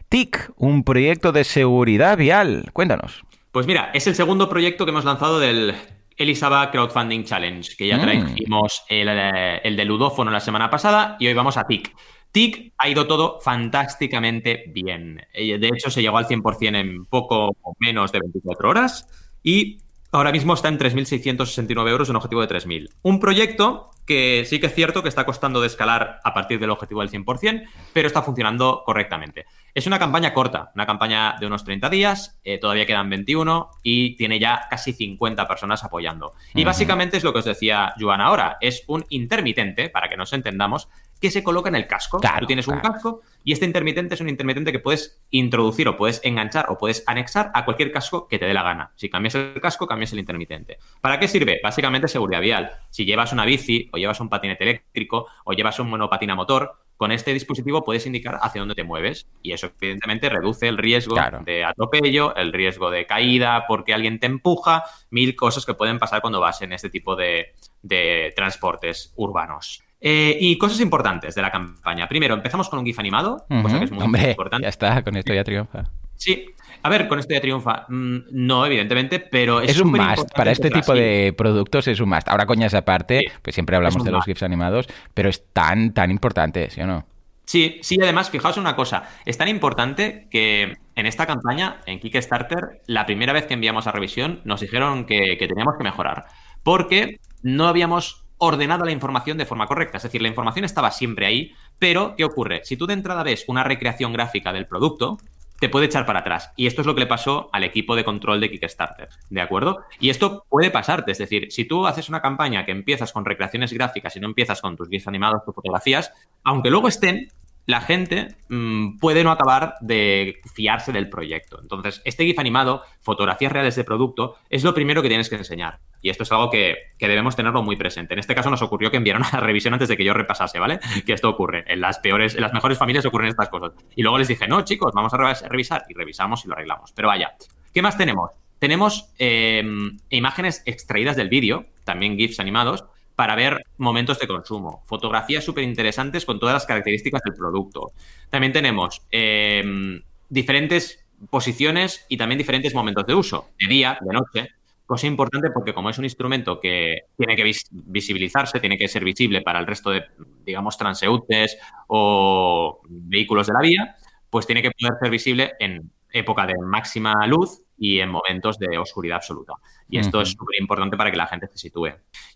S1: TIC, un proyecto de seguridad vial. Cuéntanos.
S2: Pues mira, es el segundo proyecto que hemos lanzado del Elisaba Crowdfunding Challenge, que ya
S1: Mm.
S2: trajimos el, eh, el de Ludófono la semana pasada y hoy vamos a TIC. TIC ha ido todo fantásticamente bien. Eh, De hecho, se llegó al 100% en poco menos de 24 horas y ahora mismo está en 3.669 euros, un objetivo de 3.000. Un proyecto que sí que es cierto que está costando de escalar a partir del objetivo del 100%, pero está funcionando correctamente. Es una campaña corta, una campaña de unos 30 días, eh, todavía quedan 21 y tiene ya casi 50 personas apoyando. Y básicamente es lo que os decía Joan ahora, es un intermitente, para que nos entendamos, que se coloca en el casco.
S1: Claro,
S2: Tú tienes un casco y este intermitente es un intermitente que puedes introducir o puedes enganchar o puedes anexar a cualquier casco que te dé la gana. Si cambias el casco, cambias el intermitente. ¿Para qué sirve? Básicamente seguridad vial. Si llevas una bici o llevas un patinete eléctrico o llevas un monopatín a motor, con este dispositivo puedes indicar hacia dónde te mueves y eso evidentemente reduce el riesgo
S1: Claro.
S2: de atropello, el riesgo de caída porque alguien te empuja, mil cosas que pueden pasar cuando vas en este tipo de, de transportes urbanos. Eh, y cosas importantes de la campaña. Primero, empezamos con un GIF animado, cosa que es muy
S1: Hombre,
S2: importante.
S1: ya está, con esto ya triunfa.
S2: Sí. A ver, con esto ya triunfa. Mm, no, evidentemente, pero es,
S1: Es, un must. Para este tipo de productos es un must. Ahora, coñas aparte,
S2: Sí,
S1: pues siempre hablamos de los. GIFs animados, pero es tan, tan importante, ¿sí o no?
S2: Sí, sí, además, fijaos una cosa. Es tan importante que en esta campaña, en Kickstarter, la primera vez que enviamos a revisión, nos dijeron que, que teníamos que mejorar. Porque no habíamos ordenado la información de forma correcta. Es decir, la información estaba siempre ahí, pero ¿qué ocurre? Si tú de entrada ves una recreación gráfica del producto, te puede echar para atrás. Y esto es lo que le pasó al equipo de control de Kickstarter, ¿de acuerdo? Y esto puede pasarte, es decir, si tú haces una campaña que empiezas con recreaciones gráficas y no empiezas con tus GIFs animados, tus fotografías, aunque luego estén, la gente mm, puede no acabar de fiarse del proyecto. Entonces, este GIF animado, fotografías reales de producto, es lo primero que tienes que enseñar. Y esto es algo que, que debemos tenerlo muy presente. En este caso nos ocurrió que enviaron a la revisión antes de que yo repasase, ¿vale? Que esto ocurre. En las peores, en las mejores familias ocurren estas cosas. Y luego les dije, no, chicos, vamos a revis- revisar. Y revisamos y lo arreglamos. Pero vaya, ¿qué más tenemos? Tenemos eh, imágenes extraídas del vídeo, también GIFs animados, para ver momentos de consumo. Fotografías súper interesantes con todas las características del producto. También tenemos eh, diferentes posiciones y también diferentes momentos de uso, de día, de noche. Cosa importante porque como es un instrumento que tiene que vis- visibilizarse, tiene que ser visible para el resto de, digamos, transeúntes o vehículos de la vía, pues tiene que poder ser visible en época de máxima luz y en momentos de oscuridad absoluta. Y esto es súper importante para que la gente se sitúe.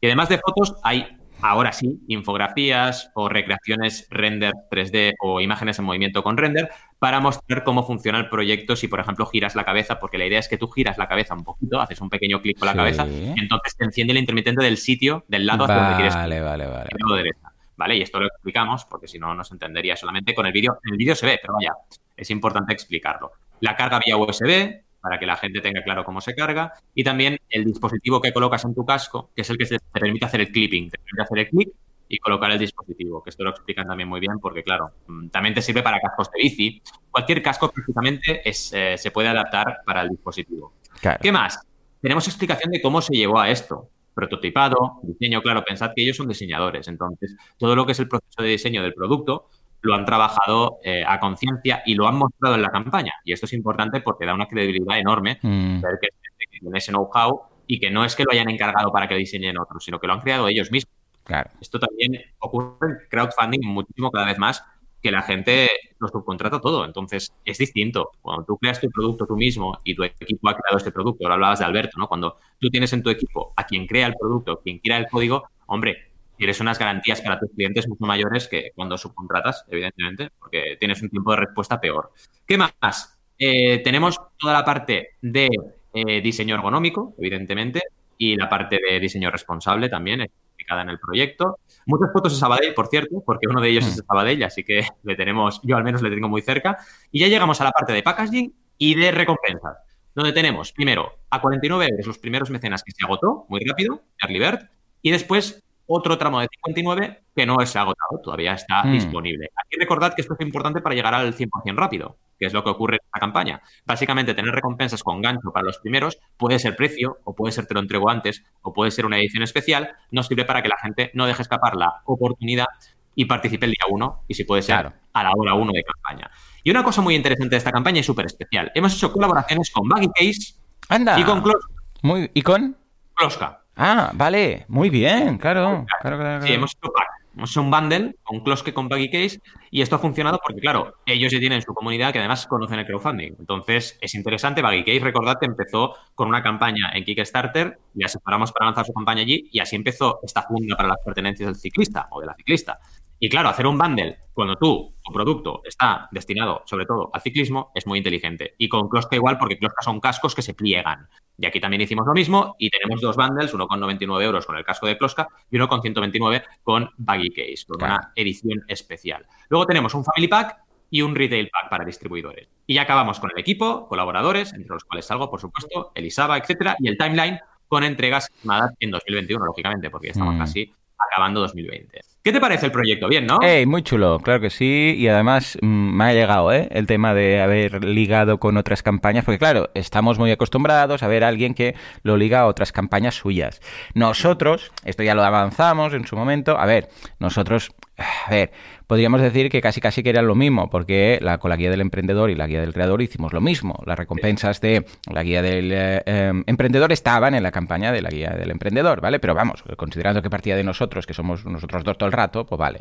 S2: Y además de fotos, hay ahora sí infografías o recreaciones render 3D o imágenes en movimiento con render para mostrar cómo funciona el proyecto si, por ejemplo, giras la cabeza, porque la idea es que tú giras la cabeza un poquito, haces un pequeño clic con la
S1: Sí.
S2: cabeza, entonces te enciende el intermitente del sitio, del lado hacia donde quieres
S1: Vale, vale, vale.
S2: derecha. ¿Vale? Y esto lo explicamos porque si no, no se entendería solamente con el vídeo. En el vídeo se ve, pero vaya, es importante explicarlo. La carga vía USB, para que la gente tenga claro cómo se carga, y también el dispositivo que colocas en tu casco, que es el que te permite hacer el clipping, te permite hacer el clip y colocar el dispositivo, que esto lo explican también muy bien porque, claro, mm, también te sirve para cascos de bici. Cualquier casco prácticamente es, eh, se puede adaptar para el dispositivo.
S1: Claro.
S2: ¿Qué más? Tenemos explicación de cómo se llegó a esto. Prototipado, diseño, claro, pensad que ellos son diseñadores, entonces todo lo que es el proceso de diseño del producto lo han trabajado eh, a conciencia y lo han mostrado en la campaña. Y esto es importante porque da una credibilidad enorme
S1: Mm,
S2: ver que, que tiene ese know-how y que no es que lo hayan encargado para que diseñen otros, sino que lo han creado ellos mismos.
S1: claro.
S2: Esto también ocurre en crowdfunding muchísimo cada vez más, que la gente lo subcontrata todo. Entonces, es distinto. Cuando tú creas tu producto tú mismo y tu equipo ha creado este producto, ahora hablabas de Alberto, ¿no? Cuando tú tienes en tu equipo a quien crea el producto, quien crea el código, hombre, tienes unas garantías para tus clientes mucho mayores que cuando subcontratas, evidentemente, porque tienes un tiempo de respuesta peor. ¿Qué más? Eh, tenemos toda la parte de eh, diseño ergonómico, evidentemente, y la parte de diseño responsable también, explicada en el proyecto. Muchas fotos de Sabadell, por cierto, porque uno de ellos es de Sabadell, así que le tenemos, yo al menos le tengo muy cerca. Y ya llegamos a la parte de packaging y de recompensas, donde tenemos, primero, a 49 euros los primeros mecenas que se agotó, muy rápido, Early Bird, Y después otro tramo de 59 que no es agotado, todavía está
S1: Mm.
S2: disponible. Aquí recordad que esto es importante para llegar al 100% rápido, que es lo que ocurre en esta campaña. Básicamente, tener recompensas con gancho para los primeros puede ser precio, o puede ser te lo entrego antes, o puede ser una edición especial, nos sirve para que la gente no deje escapar la oportunidad y participe el día 1, y si puede ser
S1: Claro.
S2: a la hora 1 de campaña. Y una cosa muy interesante de esta campaña y súper especial, hemos hecho colaboraciones con Baggy Case
S1: Anda.
S2: y con Klos-
S1: Muy... ¿Y con?
S2: Kloska.
S1: Ah, vale. Muy bien, claro. claro, claro,
S2: Sí, hemos hecho pack. Hemos hecho un bundle con Kloske con Baggy Case y esto ha funcionado porque, claro, ellos ya tienen su comunidad que además conocen el crowdfunding. Entonces, es interesante. Baggy Case, recordad que empezó con una campaña en Kickstarter, le asesoramos para lanzar su campaña allí y así empezó esta funda para las pertenencias del ciclista o de la ciclista. Y claro, hacer un bundle cuando tú, tu producto, está destinado sobre todo al ciclismo es muy inteligente. Y con Kloska igual, porque Kloska son cascos que se pliegan. Y aquí también hicimos lo mismo y tenemos dos bundles, uno con 99 euros con el casco de Kloska y uno con 129 con Baggy Case, con
S1: Claro.
S2: una edición especial. Luego tenemos un Family Pack y un Retail Pack para distribuidores. Y ya acabamos con el equipo, colaboradores, entre los cuales salgo, por supuesto, Elisaba, etcétera, y el timeline con entregas en 2021, lógicamente, porque ya estamos
S1: Mm.
S2: casi acabando 2020. ¿Qué te parece el proyecto? Bien, ¿no?
S1: Ey, muy chulo, claro que sí. Y además mm, me ha llegado ¿eh? el tema de haber ligado con otras campañas, porque claro, estamos muy acostumbrados a ver a alguien que lo liga a otras campañas suyas. Nosotros, esto ya lo avanzamos en su momento, a ver, nosotros, a ver, podríamos decir que casi casi que era lo mismo, porque con la guía del emprendedor y la guía del creador hicimos lo mismo. Las recompensas de la guía del eh, eh, emprendedor estaban en la campaña de la guía del emprendedor, ¿vale? Pero vamos, considerando que partía de nosotros, que somos nosotros dos todo el rato, pues vale.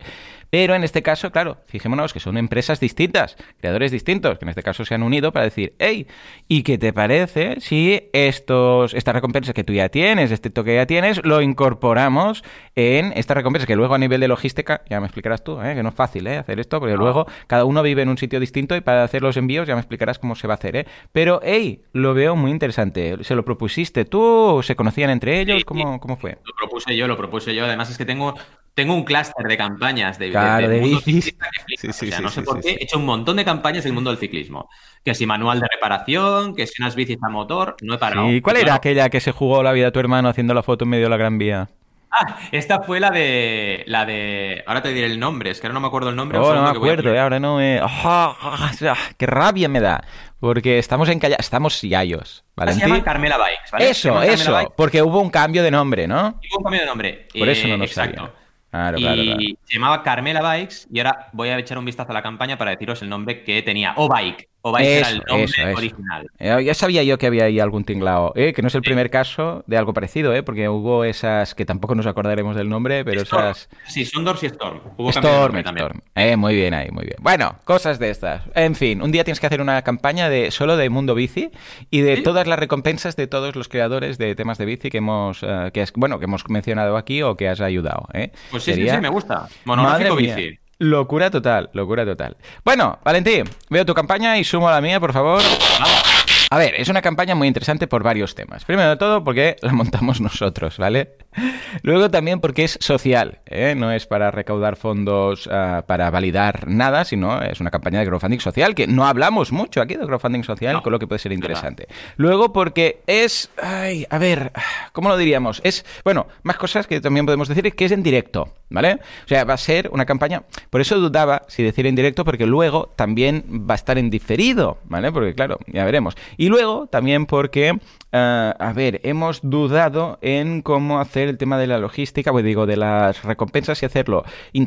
S1: Pero en este caso, claro, fijémonos que son empresas distintas, creadores distintos, que en este caso se han unido para decir, hey, ¿y qué te parece si estos, estas recompensas que tú ya tienes, este toque que ya tienes, lo incorporamos en estas recompensas que luego a nivel de logística, ya me explicarás tú, ¿eh? que no fácil ¿eh? hacer esto, porque luego cada uno vive en un sitio distinto y para hacer los envíos ya me explicarás cómo se va a hacer. ¿eh? Pero, hey, lo veo muy interesante. ¿Se lo propusiste tú? ¿Se conocían entre ellos?
S2: Sí,
S1: ¿Cómo, cómo fue?
S2: Lo propuse yo, lo propuse yo. Además es que tengo, tengo un clúster de campañas de,
S1: Claro, de bicis. Sí, sí,
S2: o sea,
S1: sí,
S2: no sé por qué. He hecho un montón de campañas del mundo del ciclismo. Que si manual de reparación, que si unas bicis a motor, no he parado.
S1: ¿Y cuál era
S2: claro,
S1: aquella que se jugó la vida a tu hermano haciendo la foto en medio de la Gran Vía?
S2: Ah, esta fue la de. La de. Ahora te diré el nombre, es que ahora no me acuerdo el nombre.
S1: Oh, no me acuerdo, eh, ahora no me... Ah, ah, ah, ¡Qué rabia me da! Porque estamos en calla... Estamos yayos,
S2: Ah, Se
S1: ¿vale?
S2: llama Carmela Bikes, ¿vale?
S1: Eso, eso,
S2: Bikes.
S1: porque hubo un cambio de nombre, ¿no?
S2: Hubo un cambio de nombre.
S1: Por eso
S2: Eh,
S1: no nos
S2: Exacto.
S1: sabía. Claro,
S2: y
S1: claro.
S2: se llamaba Carmela Bikes y ahora voy a echar un vistazo a la campaña para deciros el nombre que tenía. O Bike. O el
S1: Eso,
S2: nombre
S1: eso, eso.
S2: original.
S1: Eh, ya sabía yo que había ahí algún tinglao, ¿eh? que no es el primer caso de algo parecido, ¿eh? porque hubo esas que tampoco nos acordaremos del nombre, pero
S2: Storm.
S1: esas...
S2: Sí, Sondors y Storm. Hubo
S1: Storm,
S2: nombre también.
S1: Storm. Eh, muy bien ahí, muy bien. Bueno, cosas de estas. En fin, un día tienes que hacer una campaña de solo de Mundo Bici y de
S2: ¿Sí?
S1: todas las recompensas de todos los creadores de temas de bici que hemos, eh, que has- bueno, que hemos mencionado aquí o que has ayudado. ¿eh?
S2: Pues sí, sí,
S1: Sería-
S2: sí, me gusta. Monográfico
S1: Madre mía. Locura total, locura total. Bueno, Valentín, veo tu campaña y sumo la mía, por favor. A ver, es una campaña muy interesante por varios temas. Primero de todo, porque la montamos nosotros, ¿vale? Luego también porque es social, ¿eh? No es para recaudar fondos ah, para validar nada, sino es una campaña de crowdfunding social, que no hablamos mucho aquí de crowdfunding social,
S2: No,
S1: con lo que puede ser interesante. Luego porque es... Ay, a ver, ¿cómo lo diríamos? Es, bueno, más cosas que también podemos decir es que es en directo, ¿vale? O sea, va a ser una campaña... Por eso dudaba si decir en directo, porque luego también va a estar en diferido, ¿vale? Porque claro, ya veremos. Y luego también porque, ah, a ver, hemos dudado en cómo hacer el tema de la logística, pues digo, de las recompensas y hacerlo in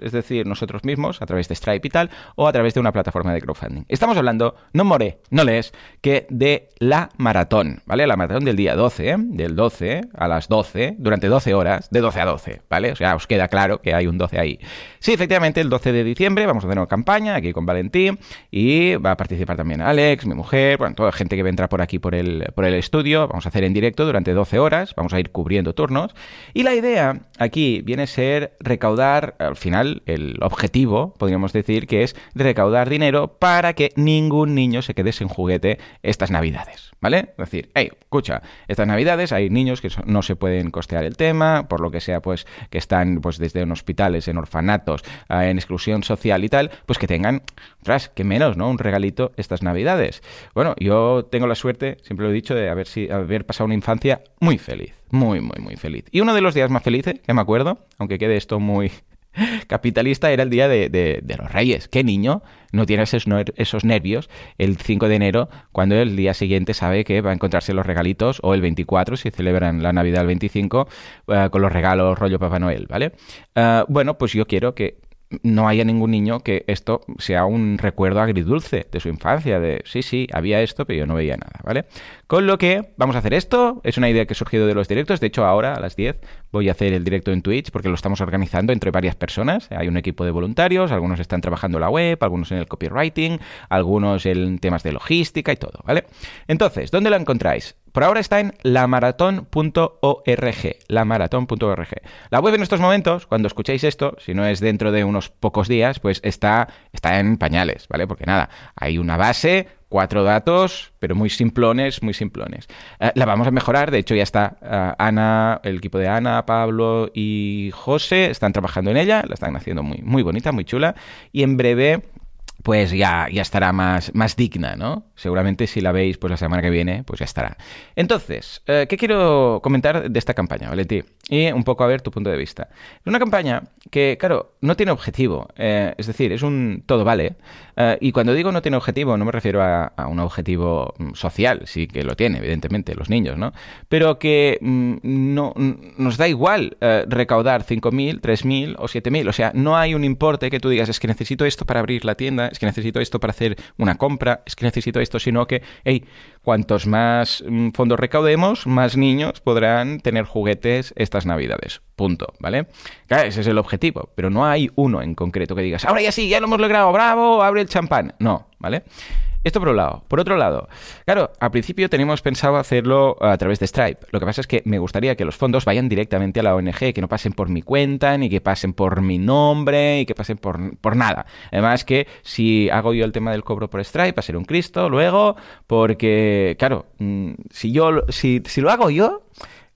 S1: es decir, nosotros mismos, a través de Stripe y tal, o a través de una plataforma de crowdfunding. Estamos hablando, no more, no lees, que de la maratón, ¿vale? La maratón del día 12, ¿eh? del 12 a las 12, durante 12 horas, de 12 a 12, ¿vale? O sea, os queda claro que hay un 12 ahí. Sí, efectivamente, el 12 de diciembre vamos a hacer una campaña aquí con Valentín y va a participar también Alex, mi mujer, bueno, toda gente que vendrá por aquí por el, por el estudio. Vamos a hacer en directo durante 12 horas, vamos a ir cubriendo turnos. Y la idea aquí viene a ser recaudar, al final, el objetivo, podríamos decir, que es recaudar dinero para que ningún niño se quede sin juguete estas navidades, ¿vale? Es decir, hey, escucha, estas navidades hay niños que no se pueden costear el tema, por lo que sea, pues que están pues desde en hospitales, en orfanatos, eh, en exclusión social y tal, pues que tengan, tras, que menos, ¿no? Un regalito estas navidades. Bueno, yo tengo la suerte, siempre lo he dicho, de haber, si, haber pasado una infancia muy feliz, muy, muy, muy feliz. Y uno de los días más felices, que me acuerdo, aunque quede esto muy capitalista, era el día de, los Reyes. ¿Qué niño no tiene esos, esos, nervios el 5 de enero cuando el día siguiente sabe que va a encontrarse los regalitos o el 24 si celebran la Navidad el 25 eh, con los regalos rollo Papá Noel, ¿vale? Eh, bueno, pues yo quiero que no haya ningún niño que esto sea un recuerdo agridulce de su infancia, de sí, sí, había esto, pero yo no veía nada, ¿vale? Con lo que vamos a hacer esto, es una idea que ha surgido de los directos, de hecho ahora a las 10 voy a hacer el directo en Twitch porque lo estamos organizando entre varias personas, hay un equipo de voluntarios, algunos están trabajando la web, algunos en el copywriting, algunos en temas de logística y todo, ¿vale? Entonces, ¿dónde lo encontráis? Por ahora está en lamaratón.org, lamaratón.org. La web en estos momentos, cuando escuchéis esto, si no es dentro de unos pocos días, pues está, está en pañales, ¿vale? Porque nada, hay una base, cuatro datos, pero muy simplones, muy simplones. Eh, la vamos a mejorar, de hecho ya está eh, Ana, el equipo de Ana, Pablo y José están trabajando en ella, la están haciendo muy, muy bonita, muy chula, y en breve pues ya, ya estará más, más digna, ¿no? Seguramente si la veis pues la semana que viene, pues ya estará. Entonces, eh, ¿qué quiero comentar de esta campaña, Valentí? Y un poco a ver tu punto de vista. Una campaña que, claro, no tiene objetivo, eh, es decir, es un todo vale. Eh, y cuando digo no tiene objetivo, no me refiero a, un objetivo mm, social, sí que lo tiene, evidentemente, los niños, ¿no? Pero que mm, no, nos da igual recaudar 5.000, 3.000 o 7.000. O sea, no hay un importe que tú digas, es que necesito esto para abrir la tienda es que necesito esto para hacer una compra, es que necesito esto, sino que, hey, cuantos más mm, fondos recaudemos, más niños podrán tener juguetes estas navidades. Punto, ¿vale? Claro, ese es el objetivo, pero no hay uno en concreto que digas, ahora ya sí, ya lo hemos logrado, bravo, abre el champán. No, ¿vale? Esto por un lado. Por otro lado, claro, al principio teníamos pensado hacerlo a través de Stripe. Lo que pasa es que me gustaría que los fondos vayan directamente a la ONG, que no pasen por mi cuenta, ni que pasen por mi nombre, y que pasen por, por nada. Además que si hago yo el tema del cobro por Stripe, va a ser un Cristo luego, porque, claro, mm, si yo si, si lo hago yo,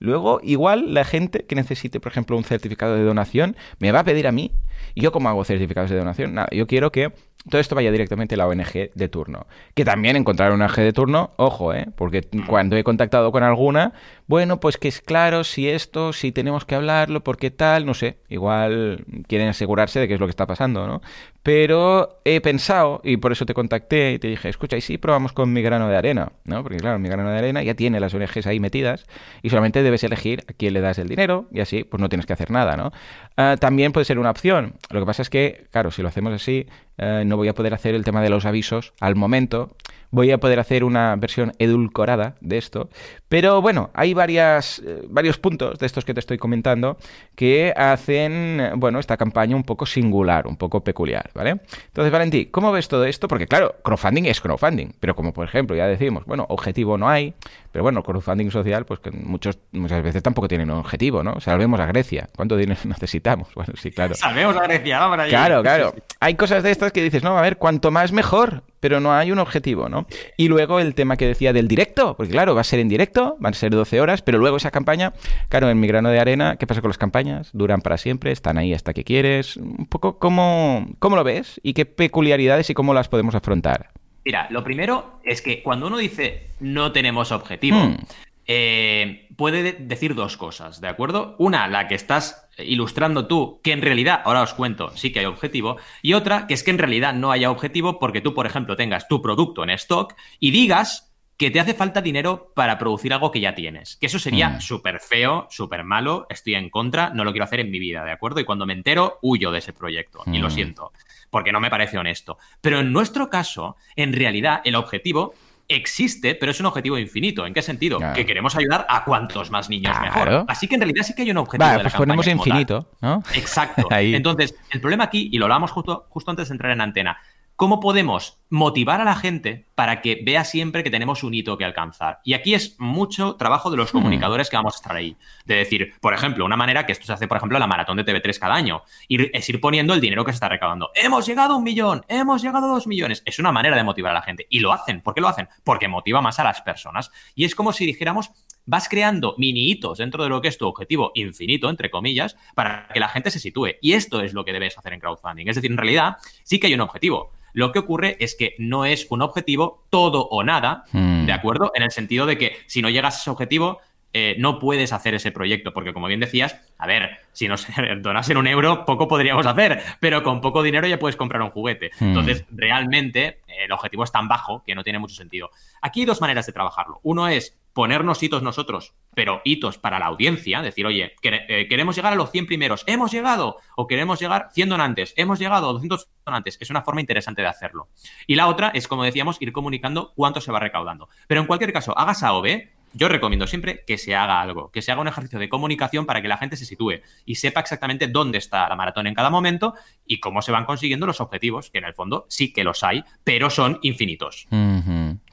S1: Luego, igual la gente que necesite, por ejemplo, un certificado de donación, me va a pedir a mí. ¿Y yo cómo hago certificados de donación? Nada, yo quiero que todo esto vaya directamente a la ONG de turno. Que también encontrar una ONG de turno, ojo, ¿eh? Porque mm. cuando he contactado con alguna, bueno, pues que es claro si esto, si tenemos que hablarlo, porque tal, no sé, igual quieren asegurarse de qué es lo que está pasando, ¿no? Pero he pensado, y por eso te contacté y te dije, escucha, y si probamos con mi grano de arena, ¿no? Porque claro, mi grano de arena ya tiene las ONGs ahí metidas y solamente debes elegir a quién le das el dinero y así, pues no tienes que hacer nada, ¿no? Ah, también puede ser una opción. Lo que pasa es que, claro, si lo hacemos así, eh, no voy a poder hacer el tema de los avisos al momento voy a poder hacer una versión edulcorada de esto. Pero bueno, hay varias, eh, varios puntos de estos que te estoy comentando que hacen, bueno, esta campaña un poco singular, un poco peculiar, ¿vale? Entonces, Valentí, ¿cómo ves todo esto? Porque claro, crowdfunding es crowdfunding, pero como por ejemplo ya decimos, bueno, objetivo no hay, pero bueno, crowdfunding social, pues que muchos, muchas veces tampoco tienen un objetivo, ¿no? Salvemos a Grecia. ¿Cuánto dinero necesitamos? Bueno, sí, claro.
S2: Salvemos a Grecia, vamos
S1: Claro, claro. Hay cosas de estas que dices, no, a ver, cuanto más mejor pero no hay un objetivo, ¿no? Y luego el tema que decía del directo, porque claro, va a ser en directo, van a ser 12 horas, pero luego esa campaña, claro, en mi grano de arena, ¿qué pasa con las campañas? Duran para siempre, están ahí hasta que quieres. Un poco cómo, cómo lo ves y qué peculiaridades y cómo las podemos afrontar.
S2: Mira, lo primero es que cuando uno dice no tenemos objetivo, hmm. eh, puede decir dos cosas, ¿de acuerdo? Una, la que estás ilustrando tú que en realidad, ahora os cuento, sí que hay objetivo, y otra que es que en realidad no haya objetivo porque tú, por ejemplo, tengas tu producto en stock y digas que te hace falta dinero para producir algo que ya tienes. Que eso sería mm. súper feo, súper malo, estoy en contra, no lo quiero hacer en mi vida, ¿de acuerdo? Y cuando me entero, huyo de ese proyecto, y lo mm. siento, porque no me parece honesto. Pero en nuestro caso, en realidad, el objetivo existe, pero es un objetivo infinito. ¿En qué sentido? Que queremos ayudar a cuantos más niños mejor. Así que en realidad sí que hay un objetivo.
S1: Vale, pues ponemos infinito, ¿no?
S2: Exacto. Entonces, el problema aquí, y lo hablábamos justo, justo antes de entrar en antena, ¿cómo podemos motivar a la gente para que vea siempre que tenemos un hito que alcanzar. Y aquí es mucho trabajo de los hmm. comunicadores que vamos a estar ahí. De decir, por ejemplo, una manera que esto se hace, por ejemplo, en la maratón de TV3 cada año, es ir poniendo el dinero que se está recaudando. Hemos llegado a un millón, hemos llegado a dos millones. Es una manera de motivar a la gente. Y lo hacen. ¿Por qué lo hacen? Porque motiva más a las personas. Y es como si dijéramos, vas creando mini hitos dentro de lo que es tu objetivo infinito, entre comillas, para que la gente se sitúe. Y esto es lo que debes hacer en crowdfunding. Es decir, en realidad sí que hay un objetivo. Lo que ocurre es que no es un objetivo todo o nada,
S1: Hmm.
S2: ¿de acuerdo? En el sentido de que si no llegas a ese objetivo, eh, no puedes hacer ese proyecto, porque como bien decías, a ver, si nos donasen un euro, poco podríamos hacer, pero con poco dinero ya puedes comprar un juguete.
S1: Hmm.
S2: Entonces, realmente, el objetivo es tan bajo que no tiene mucho sentido. Aquí hay dos maneras de trabajarlo. Uno es ponernos hitos nosotros, pero hitos para la audiencia, decir, oye, quere- eh, queremos llegar a los 100 primeros, hemos llegado, o queremos llegar 100 donantes, hemos llegado a 200 donantes. Es una forma interesante de hacerlo. Y la otra es, como decíamos, ir comunicando cuánto se va recaudando. Pero en cualquier caso, hagas A o B, yo recomiendo siempre que se haga algo, que se haga un ejercicio de comunicación para que la gente se sitúe y sepa exactamente dónde está la maratón en cada momento y cómo se van consiguiendo los objetivos, que en el fondo sí que los hay, pero son infinitos.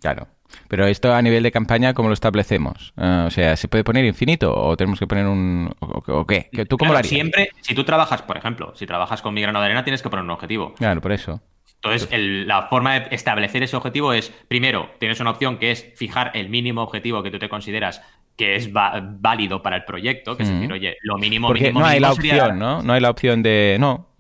S1: Claro. Pero esto a nivel de campaña, ¿cómo lo establecemos? Ah, o sea, ¿se puede poner infinito o tenemos que poner un... o, o qué? ¿Tú cómo
S2: Claro,
S1: lo harías?
S2: Siempre, si tú trabajas, por ejemplo, si trabajas con mi grano de arena, tienes que poner un objetivo.
S1: Claro, por eso.
S2: Entonces, el- la forma de establecer ese objetivo es, primero, tienes una opción que es fijar el mínimo objetivo que tú te consideras que es válido para el proyecto, que es decir, oye, lo mínimo,
S1: Porque
S2: mínimo,
S1: no hay la
S2: sería-
S1: opción, ¿no? No hay la opción de... No,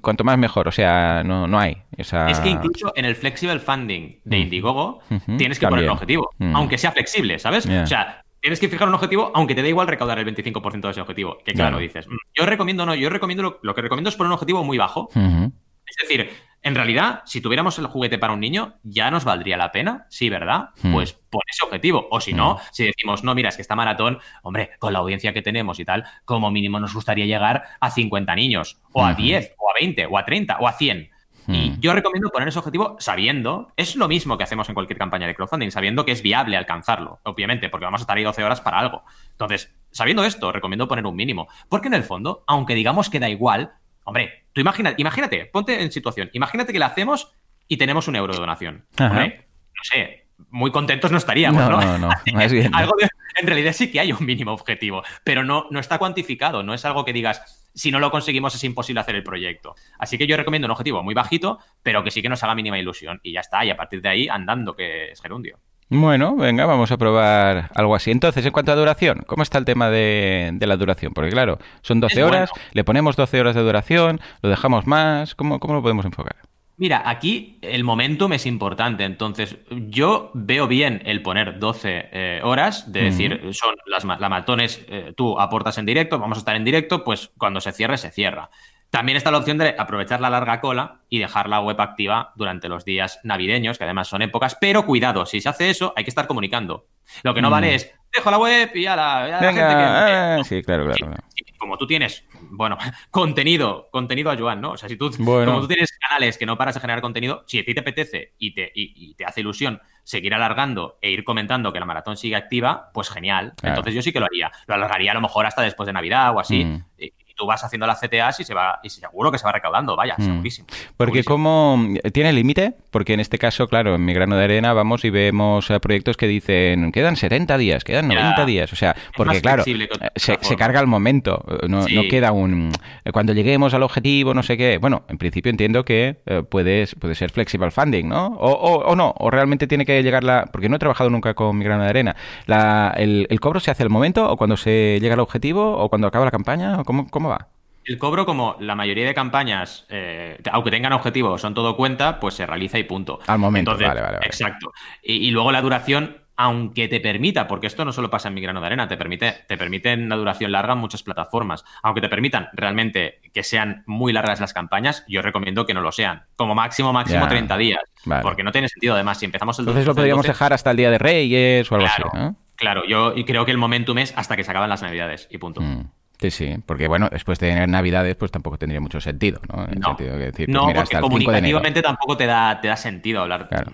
S1: cuanto más mejor. O sea, no, no hay esa...
S2: Es que incluso en el flexible funding de
S1: Mm.
S2: Indiegogo tienes que poner un objetivo,
S1: Mm.
S2: aunque sea flexible, ¿sabes? O sea, tienes que fijar un objetivo aunque te da igual recaudar el 25% de ese objetivo. Que claro,
S1: Claro.
S2: dices, "Mm, yo recomiendo no, yo recomiendo lo, lo que recomiendo es poner un objetivo muy bajo. Es decir, en realidad, si tuviéramos el juguete para un niño, ya nos valdría la pena, sí, ¿verdad?
S1: Hmm.
S2: Pues pon ese objetivo. O si no, si decimos, no, mira, es que esta maratón, hombre, con la audiencia que tenemos y tal, como mínimo nos gustaría llegar a 50 niños, o a
S1: Ujú.
S2: 10, o a 20, o a 30, o a 100. Y
S1: Hmm.
S2: yo recomiendo poner ese objetivo sabiendo, es lo mismo que hacemos en cualquier campaña de crowdfunding, sabiendo que es viable alcanzarlo, obviamente, porque vamos a estar ahí 12 horas para algo. Entonces, sabiendo esto, recomiendo poner un mínimo. Porque en el fondo, aunque digamos que da igual, hombre, tú imagina, imagínate, ponte en situación, imagínate que la hacemos y tenemos un euro de donación. Hombre, no sé, muy contentos no estaríamos,
S1: No,
S2: ¿no?
S1: no, no, más bien.
S2: Algo de- en realidad sí que hay un mínimo objetivo, pero no, no está cuantificado, no es algo que digas, si no lo conseguimos es imposible hacer el proyecto. Así que yo recomiendo un objetivo muy bajito, pero que sí que nos haga mínima ilusión. Y ya está, y a partir de ahí andando, que es gerundio.
S1: Bueno, venga, vamos a probar algo así. Entonces, en cuanto a duración, ¿cómo está el tema de, de la duración? Porque claro, son 12
S2: Es
S1: horas,
S2: bueno.
S1: le ponemos 12 horas de duración, lo dejamos más, ¿cómo, cómo lo podemos enfocar?
S2: Mira, aquí el momentum es importante, entonces yo veo bien el poner 12 eh, horas, de decir, son las, las maratones, eh, tú aportas en directo, vamos a estar en directo, pues cuando se cierre, se cierra. También está la opción de aprovechar la larga cola y dejar la web activa durante los días navideños, que además son épocas, pero cuidado, si se hace eso, hay que estar comunicando. Lo que no
S1: Mm.
S2: vale es, dejo la web y ya la, ya la
S1: Venga,
S2: gente que... no.
S1: sí, claro, claro.
S2: Sí,
S1: claro.
S2: sí, como tú tienes, bueno, contenido, contenido a Joan, ¿no? O sea, si tú,
S1: Bueno.
S2: como tú tienes canales que no paras de generar contenido, si a ti te apetece y te, y, y te hace ilusión seguir alargando e ir comentando que la maratón sigue activa, pues genial.
S1: Claro.
S2: Entonces yo sí que lo haría. Lo alargaría a lo mejor hasta después de Navidad o así.
S1: Mm.
S2: Y tú vas haciendo las CTAs y se va, y seguro que se va recaudando, vaya,
S1: Mm.
S2: segurísimo.
S1: Porque
S2: segurísimo.
S1: como tiene límite, porque en este caso, claro, en mi grano de arena vamos y vemos eh, proyectos que dicen quedan 70 días, quedan
S2: Ya.
S1: 90 días, o sea, porque claro, eh, se, carga el momento, eh, no,
S2: Sí.
S1: no queda un cuando lleguemos al objetivo, no sé qué. Bueno, en principio entiendo que eh, puedes puede ser flexible funding, ¿no? O, o- o no, o realmente tiene que llegar la, porque no he trabajado nunca con mi grano de arena. La, el, el cobro se hace al momento o cuando se llega al objetivo o cuando acaba la campaña o cómo, cómo va?
S2: El cobro, como la mayoría de campañas, eh, aunque tengan objetivo, son todo cuenta, pues se realiza y punto.
S1: Al momento,
S2: Entonces,
S1: vale, vale, vale.
S2: Exacto. Y, y luego la duración, aunque te permita, porque esto no solo pasa en mi grano de arena, te permite, te permiten una duración larga en muchas plataformas. Aunque te permitan realmente que sean muy largas las campañas, yo recomiendo que no lo sean. Como máximo, máximo
S1: Ya.
S2: 30 días. Porque no tiene sentido, además, si empezamos el
S1: Entonces lo
S2: 12,
S1: podríamos
S2: 12,
S1: dejar hasta el día de Reyes o algo
S2: Claro.
S1: así, ¿no?
S2: Claro, yo creo que el momentum es hasta que se acaban las navidades y punto.
S1: Mm, Sí, sí, porque bueno, después de tener Navidades, pues tampoco tendría mucho sentido, ¿no? En el
S2: No,
S1: sentido de decir, pues
S2: no
S1: mira,
S2: porque
S1: hasta el 5 de enero.
S2: comunicativamente tampoco te da, te da sentido hablar.
S1: Claro.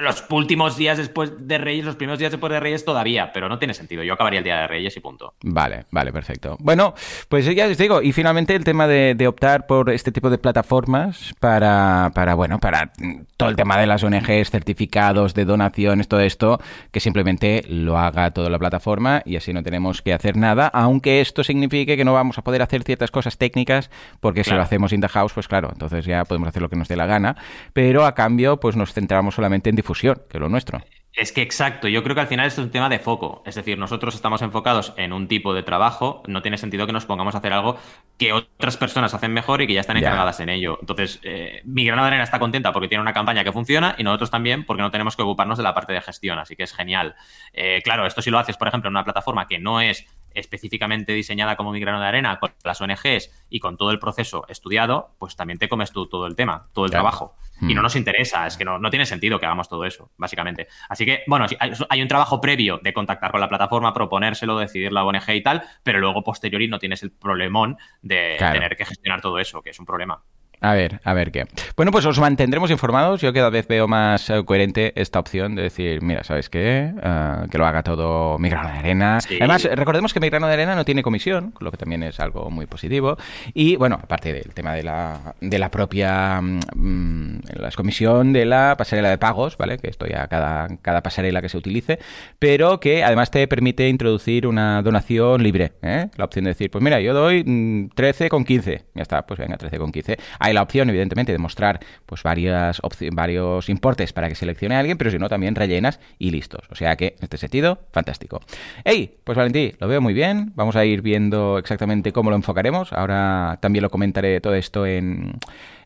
S2: Los últimos días después de Reyes, los primeros días después de Reyes todavía, pero no tiene sentido. Yo acabaría el día de Reyes y punto.
S1: Vale, vale, perfecto. Bueno, pues ya os digo, y finalmente el tema de, de optar por este tipo de plataformas para, para, bueno, para todo el tema de las ONGs, certificados de donaciones, todo esto, que simplemente lo haga toda la plataforma y así no tenemos que hacer nada, aunque esto signifique que no vamos a poder hacer ciertas cosas técnicas, porque si lo hacemos in the house, pues claro, entonces ya podemos hacer lo que nos dé la gana, pero a cambio, pues nos centramos solamente en difusión, que es lo nuestro.
S2: Es que exacto, yo creo que al final esto es un tema de foco. Es decir, nosotros estamos enfocados en un tipo de trabajo, no tiene sentido que nos pongamos a hacer algo que otras personas hacen mejor y que ya están encargadas en ello. Entonces, eh, mi grano de arena está contenta porque tiene una campaña que funciona y nosotros también porque no tenemos que ocuparnos de la parte de gestión, así que es genial. Eh, claro, esto si lo haces, por ejemplo, en una plataforma que no es específicamente diseñada como mi grano de arena, con las ONGs y con todo el proceso estudiado, pues también te comes tú todo el tema, todo el trabajo. Y no hmm. nos interesa, es que no, no, tiene sentido que hagamos todo eso, básicamente. Así que, bueno, hay, un trabajo previo de contactar con la plataforma, proponérselo, decidir la ONG y tal, pero luego posteriori no tienes el problemón de tener que gestionar todo eso, que es un problema.
S1: A ver, a ver qué. Bueno, pues os mantendremos informados. Yo cada vez veo más eh, coherente esta opción de decir, mira, ¿sabes qué? Ah, que lo haga todo mi grano de arena. Además, recordemos que mi grano de arena no tiene comisión, con lo que también es algo muy positivo. Y bueno, aparte del tema de la, de la propia mm, la comisión de la pasarela de pagos, ¿vale? Que esto ya cada, cada pasarela que se utilice, pero que además te permite introducir una donación libre. ¿eh? La opción de decir, pues mira, yo doy 13 mm, con 15. Ya está, pues venga, 13 con 15. Hay la opción, evidentemente, de mostrar pues varias varios importes para que seleccione a alguien, pero si no, también rellenas y listos. O sea que, en este sentido, fantástico. Hey, pues Valentí, lo veo muy bien. Vamos a ir viendo exactamente cómo lo enfocaremos. Ahora también lo comentaré todo esto en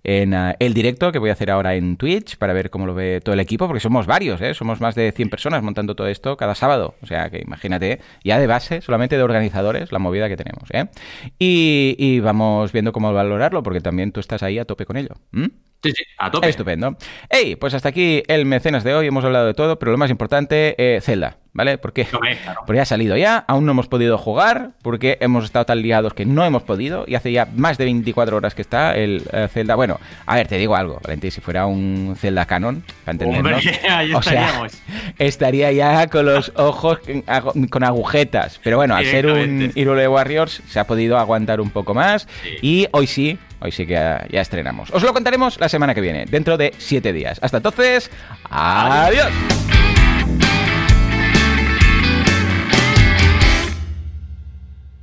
S1: en ah, el directo que voy a hacer ahora en Twitch para ver cómo lo ve todo el equipo, porque somos varios, ¿eh? somos más de 100 personas montando todo esto cada sábado. O sea que imagínate, ya de base, solamente de organizadores, la movida que tenemos. ¿eh? Y, vamos viendo cómo valorarlo, porque también tú estás ahí a tope con ello.
S2: Sí, sí, a tope.
S1: Estupendo. Hey, pues hasta aquí el mecenas de hoy. Hemos hablado de todo, pero lo más importante, eh, Zelda. ¿vale? Porque, porque ha salido ya, aún no hemos podido jugar, porque hemos estado tan liados que no hemos podido, y hace ya más de 24 horas que está el eh, Zelda. Bueno, a ver, te digo algo, Valentín, si fuera un Zelda canon, para entendernos, o sea, estaría ya con los ojos con agujetas. Pero bueno, al ser un Hyrule Warriors se ha podido aguantar un poco más, y hoy sí, Hoy sí que ya, ya estrenamos. Os lo contaremos la semana que viene, dentro de 7 días. Hasta entonces, adiós.